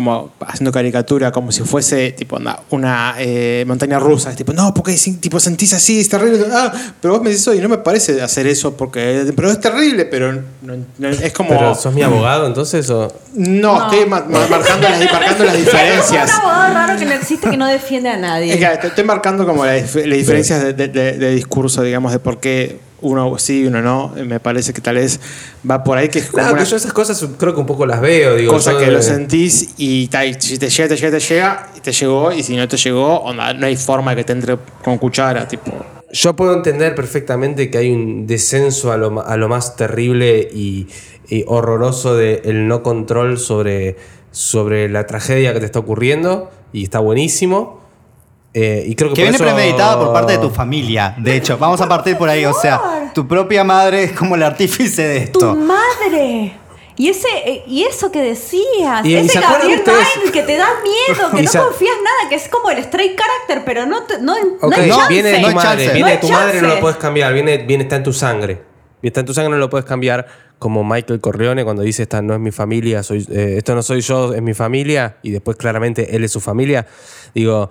Speaker 2: como haciendo caricatura, como si fuese tipo una, una, eh, montaña rusa. Es tipo, no, porque tipo, sentís así, es terrible. Ah, pero vos me decís, oye, no me parece hacer eso porque pero es terrible, pero no- no- es como...
Speaker 1: Pero sos mi abogado entonces o...
Speaker 2: No, estoy ma- ma- marcando, las, marcando las diferencias.
Speaker 3: Es un abogado raro que no existe que no defiende a nadie.
Speaker 2: Es que te- estoy marcando como las, dif- las diferencias de, de- de- de discurso, digamos, de por qué uno sí y uno no. Me parece que tal vez va por ahí, que es como
Speaker 1: Claro,
Speaker 2: una
Speaker 1: que yo esas cosas creo que un poco las veo, digo.
Speaker 2: cosa que
Speaker 1: de-
Speaker 2: lo sentís y, si te llega, te llega, te llega, y te llegó, y si no te llegó, onda, no hay forma de que te entre con cuchara, tipo.
Speaker 1: Yo puedo entender perfectamente que hay un descenso a lo, a lo más terrible y, y horroroso del no control sobre, sobre la tragedia que te está ocurriendo y está buenísimo. Eh, y creo que,
Speaker 4: Que viene
Speaker 1: eso-
Speaker 4: premeditada por parte de tu familia, de hecho. Vamos a partir por ahí, o sea, tu propia madre es como el artífice de
Speaker 3: ¡Tu
Speaker 4: esto.
Speaker 3: madre! Y ese eh, y eso que decías,
Speaker 1: Y- y
Speaker 3: ese
Speaker 1: ¿se acuerdan
Speaker 3: Gabriel? Byrne que te da miedo, que
Speaker 1: Y
Speaker 3: no confías nada, que es como el straight character, pero no te- no, no
Speaker 1: Ok,
Speaker 3: hay chance.
Speaker 1: viene de
Speaker 4: No
Speaker 1: tu madre,
Speaker 4: chance.
Speaker 1: viene
Speaker 3: No
Speaker 1: de tu madre, no lo puedes cambiar, viene, viene, está en tu sangre. Está en tu sangre, no lo puedes cambiar. Como Michael Corleone cuando dice esta no es mi familia, soy, eh, esto no soy yo, es mi familia, y después claramente él es su familia. Digo,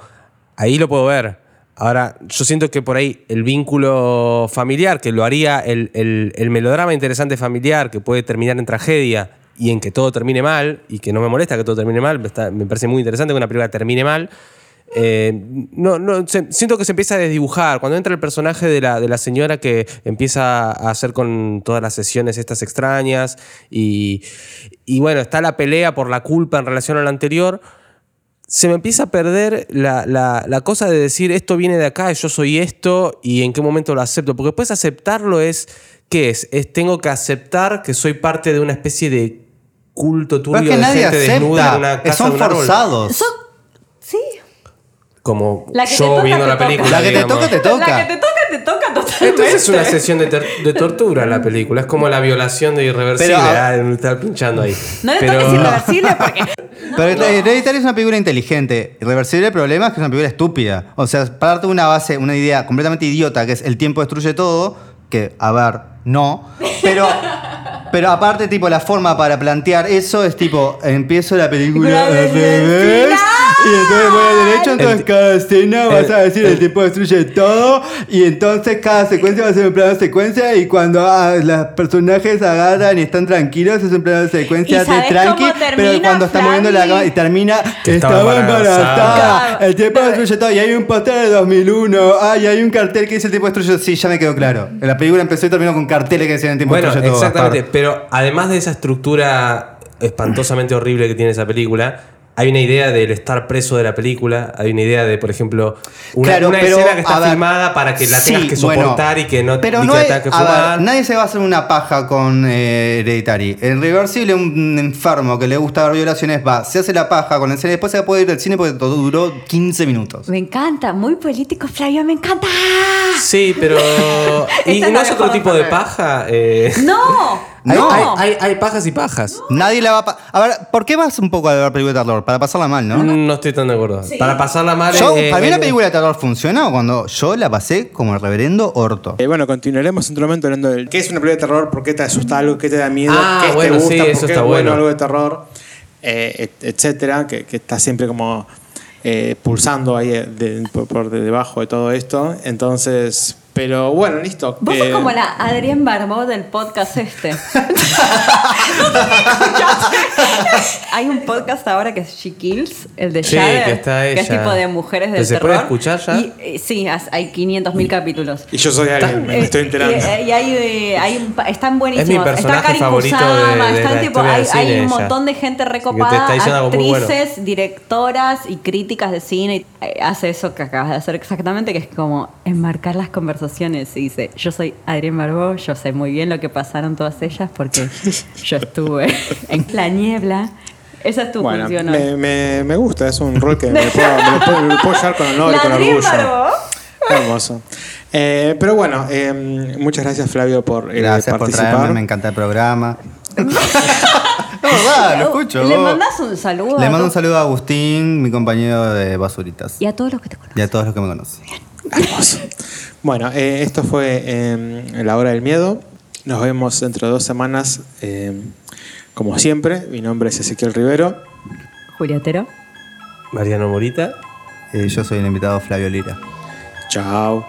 Speaker 1: ahí lo puedo ver. Ahora, yo siento que por ahí el vínculo familiar, que lo haría el, el- el melodrama interesante familiar, que puede terminar en tragedia y en que todo termine mal, y que no me molesta que todo termine mal, está- me parece muy interesante que una película termine mal, eh, no, no, siento que se empieza a desdibujar. Cuando entra el personaje de la, de la señora que empieza a hacer con todas las sesiones estas extrañas y, y bueno, está la pelea por la culpa en relación a lo anterior, se me empieza a perder la, la- la cosa de decir esto viene de acá, yo soy esto y en qué momento lo acepto. Porque después aceptarlo es, ¿qué es? Es tengo que aceptar que soy parte de una especie de culto turbio
Speaker 4: es que
Speaker 1: de
Speaker 4: nadie
Speaker 1: gente desnuda en una
Speaker 4: acepta.
Speaker 1: casa
Speaker 4: Son
Speaker 1: de un
Speaker 4: forzados.
Speaker 3: Son- sí.
Speaker 1: Como yo
Speaker 3: toca,
Speaker 1: viendo la película.
Speaker 4: La que te toca, te toca.
Speaker 3: La que te toca, te toca totalmente.
Speaker 1: Entonces es una sesión de, ter- de tortura la película. Es como la violación de irreversible.
Speaker 4: Pero, ah,
Speaker 1: ah, estar pinchando ahí.
Speaker 3: No le
Speaker 1: Pero-
Speaker 3: toques irreversible porque.
Speaker 4: Pero Hereditary es una película inteligente. Irreversible el problema es que es una película estúpida. O sea, para darte una base, una idea completamente idiota, que es el tiempo destruye todo, que, a ver, no. Pero, pero aparte, tipo, la forma para plantear eso es tipo, empiezo la película al revés. Y entonces voy a derecho, entonces
Speaker 1: El-
Speaker 4: cada escena vas a decir el tiempo destruye todo. Y entonces cada secuencia va a ser un plano de secuencia. Y cuando ah, los personajes agarran y están tranquilos, es un plano de secuencia
Speaker 3: ¿Y
Speaker 4: de tranqui. Pero cuando está moviendo la cámara y termina
Speaker 1: Que
Speaker 4: estaba embarazada. El tiempo destruye todo. Y hay un póster de 2001. Ay, hay un cartel que dice el tiempo destruye todo. Sí, ya me quedó claro. La película empezó y terminó con carteles que decían el tiempo
Speaker 1: Bueno,
Speaker 4: destruye todo.
Speaker 1: exactamente. Pero además de esa estructura espantosamente horrible que tiene esa película, hay una idea del estar preso de la película. Hay una idea de, por ejemplo, una,
Speaker 4: Claro,
Speaker 1: una
Speaker 4: pero,
Speaker 1: escena que está
Speaker 4: a ver,
Speaker 1: filmada para que la tengas
Speaker 4: sí,
Speaker 1: que
Speaker 4: bueno,
Speaker 1: soportar y que no,
Speaker 4: pero
Speaker 1: y
Speaker 4: no
Speaker 1: que la
Speaker 4: hay-
Speaker 1: tengas que
Speaker 4: a ver,
Speaker 1: fumar.
Speaker 4: nadie se va a hacer una paja con eh, Hereditary. El reversible, un enfermo que le gusta ver violaciones, va, se hace la paja con el cine, después se puede ir del cine porque todo duró 15 minutos.
Speaker 3: Me encanta, muy político, Flavio, me encanta.
Speaker 1: Sí, pero. ¿Y
Speaker 3: es
Speaker 1: no
Speaker 3: la
Speaker 1: es otro tipo de paja? Eh,
Speaker 3: No, no.
Speaker 1: hay, hay- hay pajas y pajas.
Speaker 4: Nadie la va a... pa- A ver, ¿por qué vas un poco a ver películas de terror? Para pasarla mal, ¿no?
Speaker 1: No estoy tan de acuerdo. Para pasarla mal.
Speaker 4: Yo,
Speaker 1: eh,
Speaker 4: para mí
Speaker 1: eh,
Speaker 4: la película de terror funcionó cuando yo la pasé como el reverendo orto.
Speaker 2: Eh, bueno, continuaremos en otro momento hablando de qué es una película de terror, por qué te asusta algo, qué te da miedo,
Speaker 1: Ah,
Speaker 2: qué
Speaker 1: bueno,
Speaker 2: te gusta,
Speaker 1: sí,
Speaker 2: por
Speaker 1: eso
Speaker 2: qué
Speaker 1: está
Speaker 2: es bueno
Speaker 1: bueno.
Speaker 2: algo de terror, eh, et- etcétera, que, que está siempre como eh, pulsando ahí eh, de- por, por de debajo de todo esto. Entonces, pero bueno, listo.
Speaker 3: Vos
Speaker 2: Eh,
Speaker 3: sos como la Adrián Barbó del podcast este. Hay un podcast ahora que es She Kills, el de
Speaker 1: Sí, que está
Speaker 3: es
Speaker 1: ella.
Speaker 3: tipo de mujeres del
Speaker 1: ¿Se
Speaker 3: terror.
Speaker 1: puede escuchar ya?
Speaker 3: Y, eh, sí, hay 500 mil capítulos.
Speaker 2: Y yo soy alguien, me
Speaker 3: Eh,
Speaker 2: estoy enterando.
Speaker 3: Y, eh, y hay, hay un están buenísimos.
Speaker 1: Es mi personaje
Speaker 3: está Karin
Speaker 1: favorito
Speaker 3: Kusama,
Speaker 1: de- de
Speaker 3: están
Speaker 1: la
Speaker 3: tipo, hay,
Speaker 1: del cine,
Speaker 3: hay un
Speaker 1: ella.
Speaker 3: montón de gente
Speaker 1: que
Speaker 3: recopada,
Speaker 1: bueno.
Speaker 3: actrices, directoras y críticas de cine. y, hace eso que acabas de hacer exactamente, que es como enmarcar las conversaciones. Y dice, yo soy Adrián Barbó, yo sé muy bien lo que pasaron todas ellas porque yo estuve en la niebla. Esa es tu
Speaker 2: bueno,
Speaker 3: función hoy.
Speaker 2: me, me, me gusta, es un rol que me lo puedo, me lo puedo- me lo puedo llevar con honor y con orgullo.
Speaker 3: Barbó.
Speaker 2: Hermoso. Eh, pero bueno, eh, muchas gracias Flavio por eh,
Speaker 4: Gracias por traerme, me encanta el programa. no, verdad, lo escucho.
Speaker 3: Le mandás un saludo.
Speaker 4: Le mando un saludo a Agustín, mi compañero de Basuritas.
Speaker 3: Y a todos los que te conocen.
Speaker 4: Y a todos los que me conocen.
Speaker 2: Hermoso. Bueno, eh, esto fue eh, La Hora del Miedo. Nos vemos dentro de dos semanas, eh, como siempre. Mi nombre es Ezequiel Rivero.
Speaker 3: Juliatero.
Speaker 1: Mariano Morita.
Speaker 4: Eh, yo soy el invitado Flavio Lira.
Speaker 2: Chao.